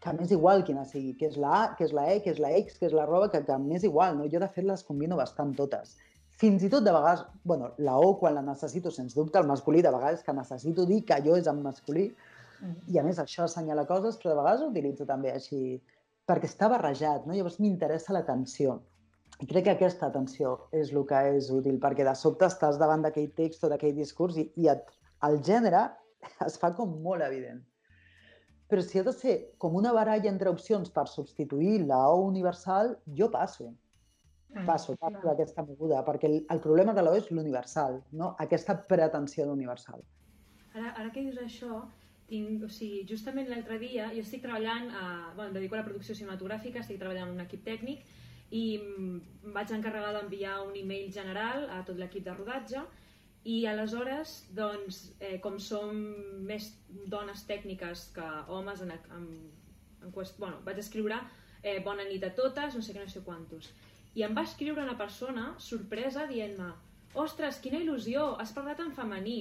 Que m'és igual quina sigui, que és la A, que és la E, que és la X, que és la roba, que, que m'és igual. No? Jo, de fet, les combino bastant totes. Fins i tot, de vegades, bueno, la O, quan la necessito, sens dubte, el masculí, de vegades que necessito dir que jo és en masculí, i a més això assenyala coses, però de vegades ho utilitzo també així, perquè està barrejat, no? llavors m'interessa l'atenció. I crec que aquesta atenció és el que és útil, perquè de sobte estàs davant d'aquell text o d'aquell discurs i, i et, el gènere es fa com molt evident. Però si ha de ser com una baralla entre opcions per substituir la O universal, jo passo. Passo, passo d'aquesta moguda, perquè el, el problema de l'O és l'universal, no? aquesta pretensió d'universal. Ara, ara que dius això, tinc, o sigui, justament l'altre dia jo estic treballant, a, bueno, em dedico a la producció cinematogràfica, estic treballant en un equip tècnic i em vaig encarregar d'enviar un email general a tot l'equip de rodatge i aleshores, doncs, eh, com som més dones tècniques que homes en, en, en qüest... bueno, vaig escriure eh, bona nit a totes, no sé què, no sé quantos. I em va escriure una persona sorpresa dient-me ostres, quina il·lusió, has parlat en femení.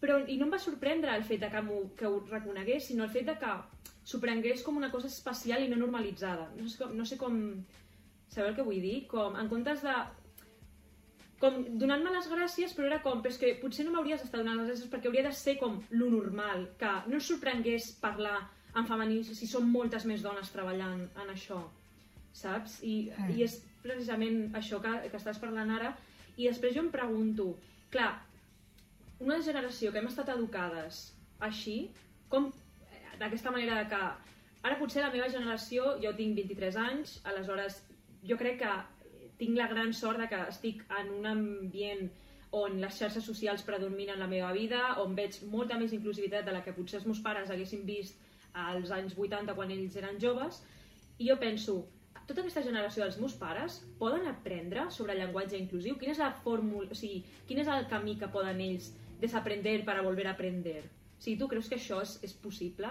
Però, I no em va sorprendre el fet de que, que ho reconegués, sinó el fet de que s'ho prengués com una cosa especial i no normalitzada. No sé com... No sé com sabeu el que vull dir? Com, en comptes de... Com donant-me les gràcies, però era com, però és que potser no m'hauries d'estar donant les gràcies perquè hauria de ser com lo normal, que no ens sorprengués parlar en femení si són moltes més dones treballant en això, saps? I, Mm. i és, precisament això que, que estàs parlant ara, i després jo em pregunto, clar, una generació que hem estat educades així, com eh, d'aquesta manera de que ara potser la meva generació, jo tinc 23 anys, aleshores jo crec que tinc la gran sort de que estic en un ambient on les xarxes socials predominen la meva vida, on veig molta més inclusivitat de la que potser els meus pares haguessin vist als anys 80 quan ells eren joves, i jo penso, tota aquesta generació dels meus pares poden aprendre sobre llenguatge inclusiu? Quina és la fórmula, o sigui, quin és el camí que poden ells desaprender para volver a aprender? O sigui, tu creus que això és, és possible?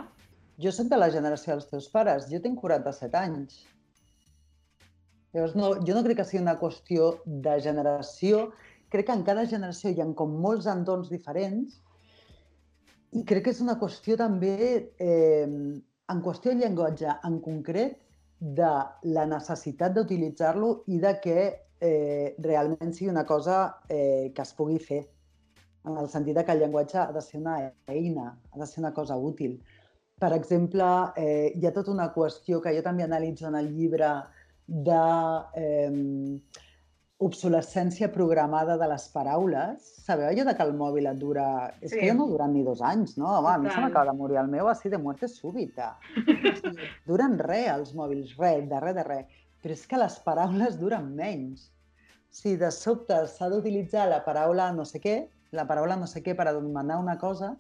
Jo soc de la generació dels teus pares. Jo tinc 47 anys. Llavors, no, jo no crec que sigui una qüestió de generació. Crec que en cada generació hi ha com molts entorns diferents i crec que és una qüestió també, eh, en qüestió de llenguatge en concret, de la necessitat d'utilitzar-lo i de que eh, realment sigui una cosa eh, que es pugui fer. En el sentit que el llenguatge ha de ser una eina, ha de ser una cosa útil. Per exemple, eh, hi ha tota una qüestió que jo també analitzo en el llibre de eh, obsolescència programada de les paraules. Sabeu allò de que el mòbil et dura... És Sí. que ja no duren ni dos anys, no? Home, a mi se m'acaba de morir el meu així de muerte súbita. O sigui, duren res els mòbils, res, de res, de res. Però és que les paraules duren menys. Sigui, de sobte s'ha d'utilitzar la paraula no sé què, la paraula no sé què per anomenar una cosa,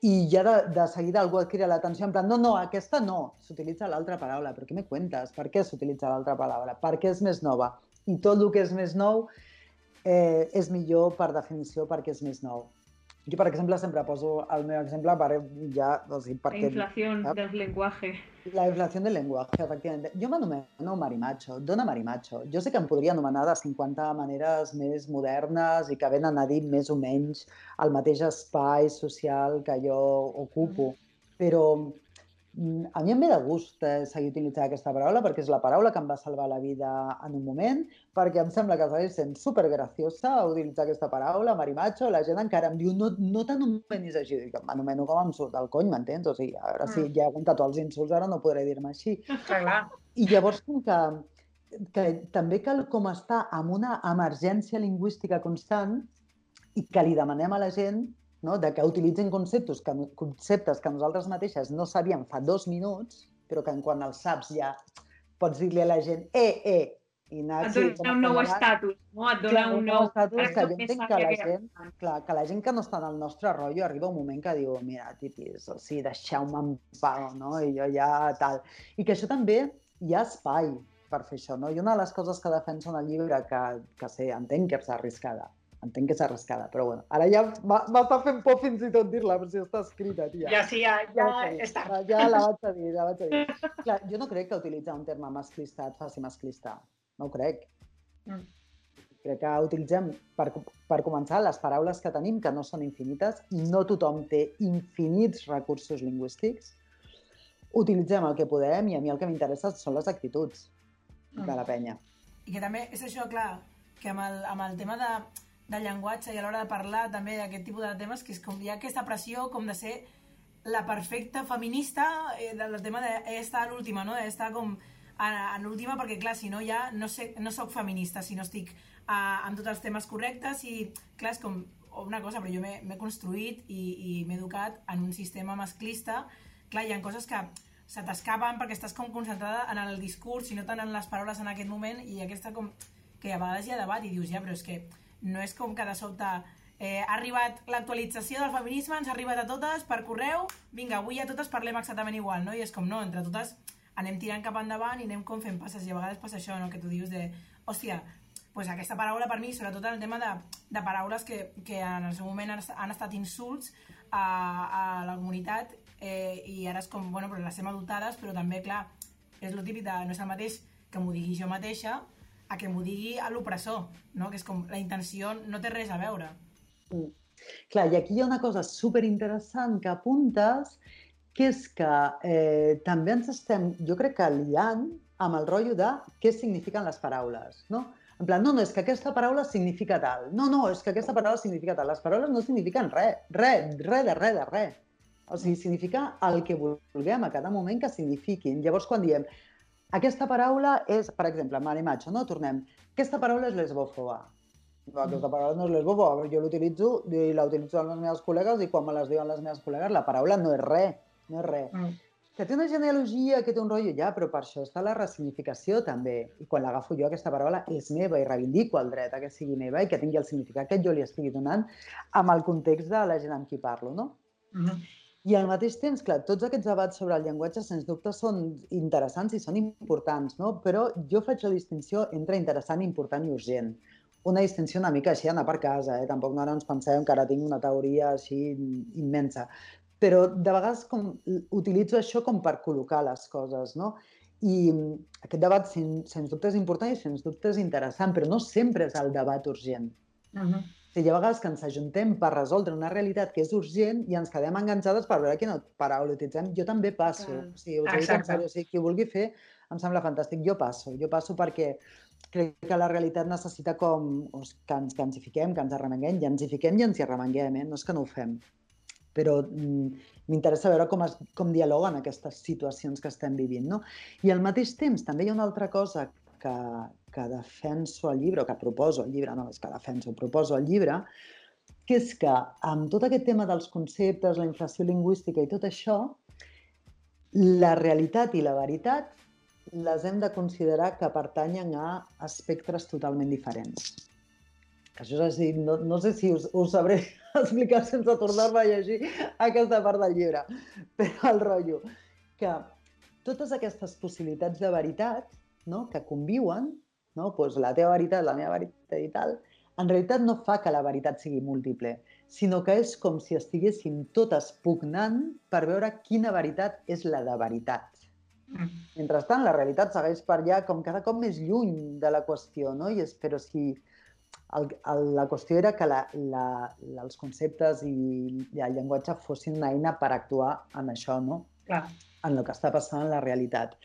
i ja de, de seguida algú et crida l'atenció en plan, no, no, aquesta no, s'utilitza l'altra paraula, però què me cuentes? Per què s'utilitza l'altra paraula? Per què és més nova? I tot el que és més nou eh, és millor per definició perquè és més nou. Jo, per exemple, sempre poso el meu exemple per ja, o sigui, La perquè... inflación Sap? del lenguaje. La inflació del lenguatge, efectivament. Jo m'anomeno marimacho, dona marimacho. Jo sé que em podria anomenar de 50 maneres més modernes i que venen a dir més o menys el mateix espai social que jo ocupo, però mm, a mi em ve de gust eh, seguir utilitzant aquesta paraula perquè és la paraula que em va salvar la vida en un moment, perquè em sembla que segueix sent supergraciosa utilitzar aquesta paraula, marimacho, la gent encara em diu no, no t'anomenis així, dic, m'anomeno com em surt del cony, m'entens? O sigui, ara sí, Mm. ja he aguantat tots els insults, ara no podré dir-me així. Clar. I llavors, com que, que també cal com estar amb una emergència lingüística constant i que li demanem a la gent no, de que utilitzin conceptes que, conceptes que nosaltres mateixes no sabíem fa dos minuts, però que en quan els saps ja pots dir-li a la gent eh, eh, i anar Et dona un nou estatus, no? Et dona Clar, un nou... estatus que jo entenc que la que- gent, clar, que la gent que no està en el nostre rotllo arriba un moment que diu, mira, tipis, o sigui, deixeu-me en pau, no? I jo ja tal. I que això també hi ha espai per fer això, no? I una de les coses que defenso en el llibre, que, que sé, entenc que és arriscada, entenc que és arriscada, però bueno, ara ja m'està fent por fins i tot dir-la, però si està escrita, tia. Ja sí, ja, ja sé. està. Ja, ja la vaig a dir, ja la vaig a dir. Clar, jo no crec que utilitzar un terme masclista et faci masclista. No ho crec. Mm. Crec que utilitzem, per, per començar, les paraules que tenim, que no són infinites, i no tothom té infinits recursos lingüístics. Utilitzem el que podem i a mi el que m'interessa són les actituds de la penya. I que també és això, clar, que amb el, amb el tema de, de llenguatge i a l'hora de parlar també d'aquest tipus de temes, que és com hi ha aquesta pressió com de ser la perfecta feminista eh, del tema d'estar a l'última, no? d'estar com a, a l'última perquè clar, si no ja no, sé, no sóc feminista, si no estic a, amb tots els temes correctes i clar, és com una cosa, però jo m'he construït i, i m'he educat en un sistema masclista clar, hi ha coses que se t'escapen perquè estàs com concentrada en el discurs i no tant en les paraules en aquest moment i aquesta com que a vegades hi ha debat i dius ja, però és que no és com que de sobte eh, ha arribat l'actualització del feminisme, ens ha arribat a totes per correu, vinga, avui a totes parlem exactament igual, no? I és com, no, entre totes anem tirant cap endavant i anem com fent passes i a vegades passa això, no?, que tu dius de, hòstia, pues aquesta paraula per mi, sobretot en el tema de, de paraules que, que en el seu moment han, han estat insults a, a la comunitat eh, i ara és com, bueno, però les hem adoptades, però també, clar, és lo típic de, no és el mateix que m'ho digui jo mateixa a que m'ho digui a l'opressor, no? que és com la intenció no té res a veure. Mm. Clar, i aquí hi ha una cosa superinteressant que apuntes, que és que eh, també ens estem, jo crec que liant amb el rotllo de què signifiquen les paraules, no? En plan, no, no, és que aquesta paraula significa tal. No, no, és que aquesta paraula significa tal. Les paraules no signifiquen res, res, res de res de res. O sigui, significa el que vulguem a cada moment que signifiquin. Llavors, quan diem aquesta paraula és, per exemple, mare macho, no? Tornem. Aquesta paraula és lesbòfoba. No, aquesta paraula no és lesbòfoba, però jo l'utilitzo i la utilitzo amb les meves col·legues i quan me les diuen les meves col·legues, la paraula no és res, no és res. Mm. Que té una genealogia, que té un rotllo, ja, però per això està la ressignificació també. I quan l'agafo jo, aquesta paraula és meva i reivindico el dret a que sigui meva i que tingui el significat que jo li estigui donant amb el context de la gent amb qui parlo, no? Mhm. I al mateix temps, clar, tots aquests debats sobre el llenguatge, sens dubte, són interessants i són importants, no? Però jo faig la distinció entre interessant, important i urgent. Una distinció una mica així, anar per casa, eh? Tampoc no ara ens pensem que ara tinc una teoria així immensa. Però de vegades com, utilitzo això com per col·locar les coses, no? I aquest debat, sen- sens dubte, és important i sens dubte és interessant, però no sempre és el debat urgent. Mhm. O sigui, hi ha vegades que ens ajuntem per resoldre una realitat que és urgent i ens quedem enganxades per veure quina paraula utilitzem. Jo també passo. Clar. O sigui, us dic en sèrio, o sigui, qui ho vulgui fer em sembla fantàstic. Jo passo, jo passo perquè crec que la realitat necessita com o s- que ens, que ens hi fiquem, que ens arremenguem, i ens hi fiquem i ens hi arremenguem, eh? no és que no ho fem. Però mm, m'interessa veure com, es, com dialoguen aquestes situacions que estem vivint. No? I al mateix temps també hi ha una altra cosa que, que defenso al llibre, o que proposo al llibre, no és que defenso, proposo al llibre, que és que amb tot aquest tema dels conceptes, la inflació lingüística i tot això, la realitat i la veritat les hem de considerar que pertanyen a espectres totalment diferents. Això és així, no, no sé si us, us sabré *laughs* explicar sense tornar-me a llegir aquesta part del llibre, però el rotllo, que totes aquestes possibilitats de veritat no, que conviuen, no, doncs la teva veritat, la meva veritat i tal, en realitat no fa que la veritat sigui múltiple, sinó que és com si estiguessin totes pugnant per veure quina veritat és la de veritat. Mentrestant, la realitat segueix per allà com cada cop més lluny de la qüestió, no? I és, però si el, el, la qüestió era que la, la, la, els conceptes i, i el llenguatge fossin una eina per actuar en això, no? Clar. En el que està passant en la realitat.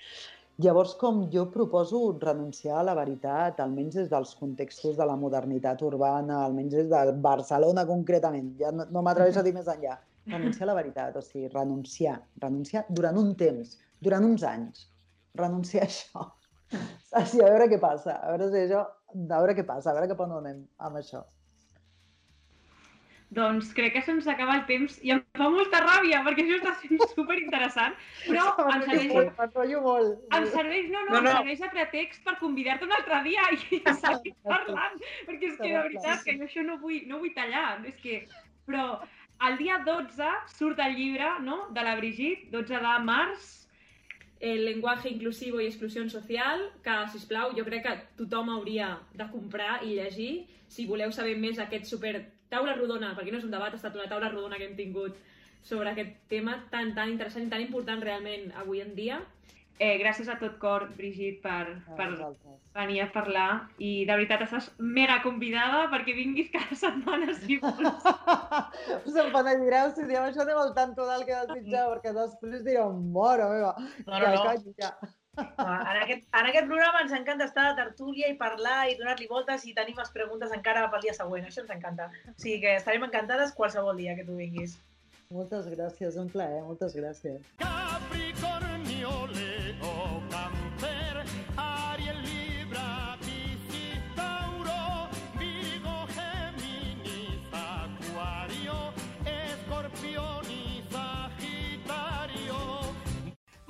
Llavors, com jo proposo renunciar a la veritat, almenys des dels contextos de la modernitat urbana, almenys des de Barcelona concretament, ja no, no m'atreveixo a dir més enllà, renunciar a la veritat, o sigui, renunciar, renunciar durant un temps, durant uns anys, renunciar a això. *laughs* Saps? I a veure què passa, a veure si això, a veure què passa, a veure cap on anem amb això. Doncs crec que se'ns acaba el temps i em fa molta ràbia perquè això està sent *laughs* super interessant, però em serveix, em serveix, no, no, No, em no. serveix de pretext per convidar-te un altre dia i *laughs* *laughs* seguir parlant, perquè és que de veritat que jo això no vull, no vull tallar, és que... Però el dia 12 surt el llibre, no?, de la Brigitte, 12 de març, el lenguaje inclusivo i exclusió social, que, si plau, jo crec que tothom hauria de comprar i llegir. Si voleu saber més d'aquest super taula rodona, perquè no és un debat, ha estat una taula rodona que hem tingut sobre aquest tema tan, tan interessant i tan important realment avui en dia. Eh, gràcies a tot cor, Brigitte, per, per venir a parlar i de veritat estàs mega convidada perquè vinguis cada *laughs* setmana si vols. Us em penedireu si diem això anem al tanto del que desitjeu, perquè després direu, mare meva, No, no, no. calli ja. En aquest, en aquest programa ens encanta estar de tertúlia i parlar i donar-li voltes i tenir més preguntes encara pel dia següent. Això ens encanta. O sigui que estarem encantades qualsevol dia que tu vinguis. Moltes gràcies, un plaer, moltes gràcies. Capricornio, Leo, Cáncer,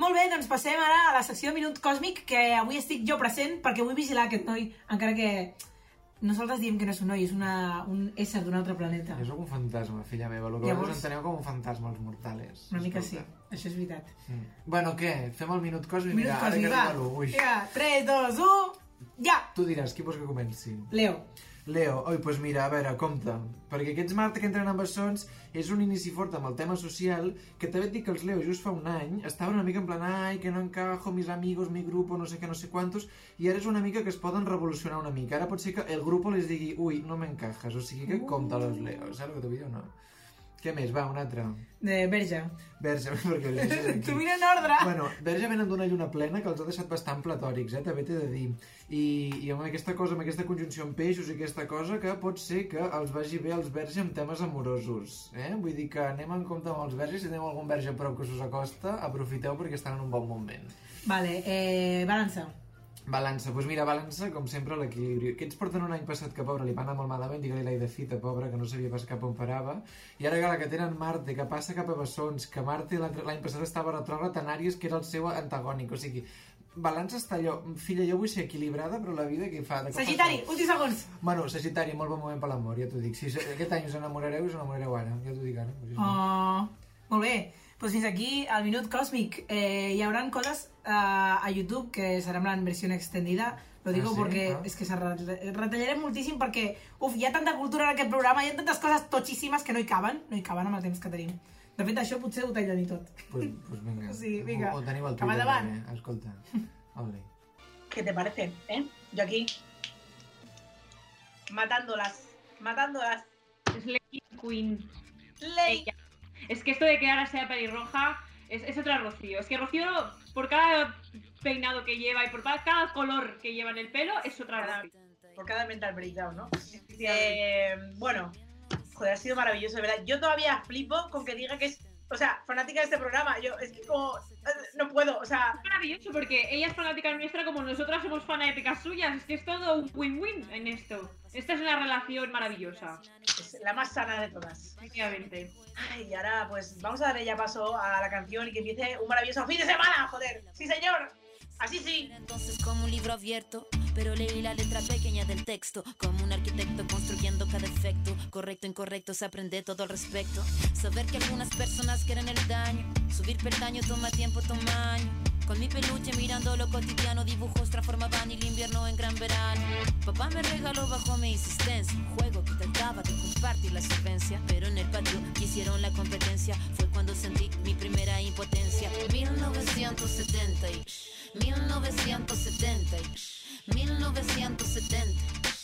Molt bé, doncs passem ara a la secció Minut Còsmic, que avui estic jo present perquè vull vigilar aquest noi, encara que nosaltres diem que no és un noi, és una, un ésser d'un altre planeta. És un fantasma, filla meva. El que Llavors- vosaltres enteneu com un fantasma, els mortales. Una mica sí, Escolta. això és veritat. Mm. Bueno, què? Fem el minut còsmic? Minut Mira, Còsmic, va. Ui. Vinga, 3, 2, 1, ja! Tu diràs, qui vols que comenci? Leo. Leo, oi, doncs mira, a veure, compte, perquè aquests Marte que entren amb bessons és un inici fort amb el tema social, que també et dic que els Leo just fa un any estaven una mica en plan, ai, que no encajo, mis amigos, mi grupo, no sé què, no sé quantos, i ara és una mica que es poden revolucionar una mica. Ara pot ser que el grupo les digui, ui, no m'encajas, o sigui que compte los Leo, saps el que t'ho o no? Què més? Va, un altre. De verge. Verge, *laughs* perquè Verge és aquí. Tu mira en ordre. Bueno, Verge venen d'una lluna plena que els ha deixat bastant platòrics, eh? també t'he de dir. I, I amb aquesta cosa, amb aquesta conjunció amb peixos i aquesta cosa, que pot ser que els vagi bé els Verge amb temes amorosos. Eh? Vull dir que anem en compte amb els Verges, si teniu algun Verge a prop que s'us acosta, aprofiteu perquè estan en un bon moment. Vale, eh, balança. Balança, doncs mira, balança, com sempre, l'equilibri. Aquests porten un any passat que, pobre, li va anar molt malament, digue-li l'ai de fita, pobra, que no sabia pas cap on parava. I ara, la que tenen Marte, que passa cap a Bessons, que Marte l'any passat estava retrògrad en Àries, que era el seu antagònic. O sigui, balança està allò, filla, jo vull ser equilibrada, però la vida què fa? De fa Sagitari, sol. últims segons. Bueno, Sagitari, molt bon moment per l'amor, ja t'ho dic. Si aquest any us enamorareu, us enamorareu ara, ja t'ho dic ara. Pues, Oh, molt bé. Doncs fins aquí el Minut Còsmic. Eh, hi haurà coses a YouTube que seran en versió extendida. Lo digo Ah, sí? porque Ah. es que se re- retallarem moltíssim perquè, uf, hi ha tanta cultura en aquest programa, hi ha tantes coses totxíssimes que no hi caben, no hi caben amb el temps que tenim. De fet, això potser ho i tot. pues, pues vinga. Sí, vinga. O, o teniu el Twitter, escolta. Ole. ¿Qué te parece? ¿Eh? Yo aquí. Matándolas. Matándolas. Es Lady Queen. Es que esto de que ahora sea pelirroja es, es otra Rocío. Es que Rocío, por cada peinado que lleva y por cada, color que lleva en el pelo, es otra Cada-. Por cada mental breakdown, ¿no? Eh, bueno, joder, ha sido maravilloso, de verdad. Yo todavía flipo con que diga que es, o sea, fanática de este programa. Yo, es que como, no puedo, o sea, Es maravilloso porque ella es fanática nuestra como nosotras somos fanáticas suyas. Es que es todo un win-win en esto. Esta es una relación maravillosa. es la más sana de todas. Efectivamente. Ay, y ahora, pues vamos a darle ya paso a la canción y que empiece un maravilloso fin de semana, joder. Sí, señor. Así sí. Entonces como un libro abierto, pero leí la letra pequeña del texto, como un arquitecto construyendo cada efecto, correcto, incorrecto, se aprende todo al respecto. Saber que algunas personas quieren el daño, subir peldaño toma tiempo, toma año. Con mi peluche mirando lo cotidiano, dibujos transformaban el invierno en gran verano. Papá me regaló bajo mi insistencia un juego que trataba de compartir la solvencia, pero en el patio hicieron la competencia. Fue cuando sentí mi primera impotencia. 1970 y 1970 y 1970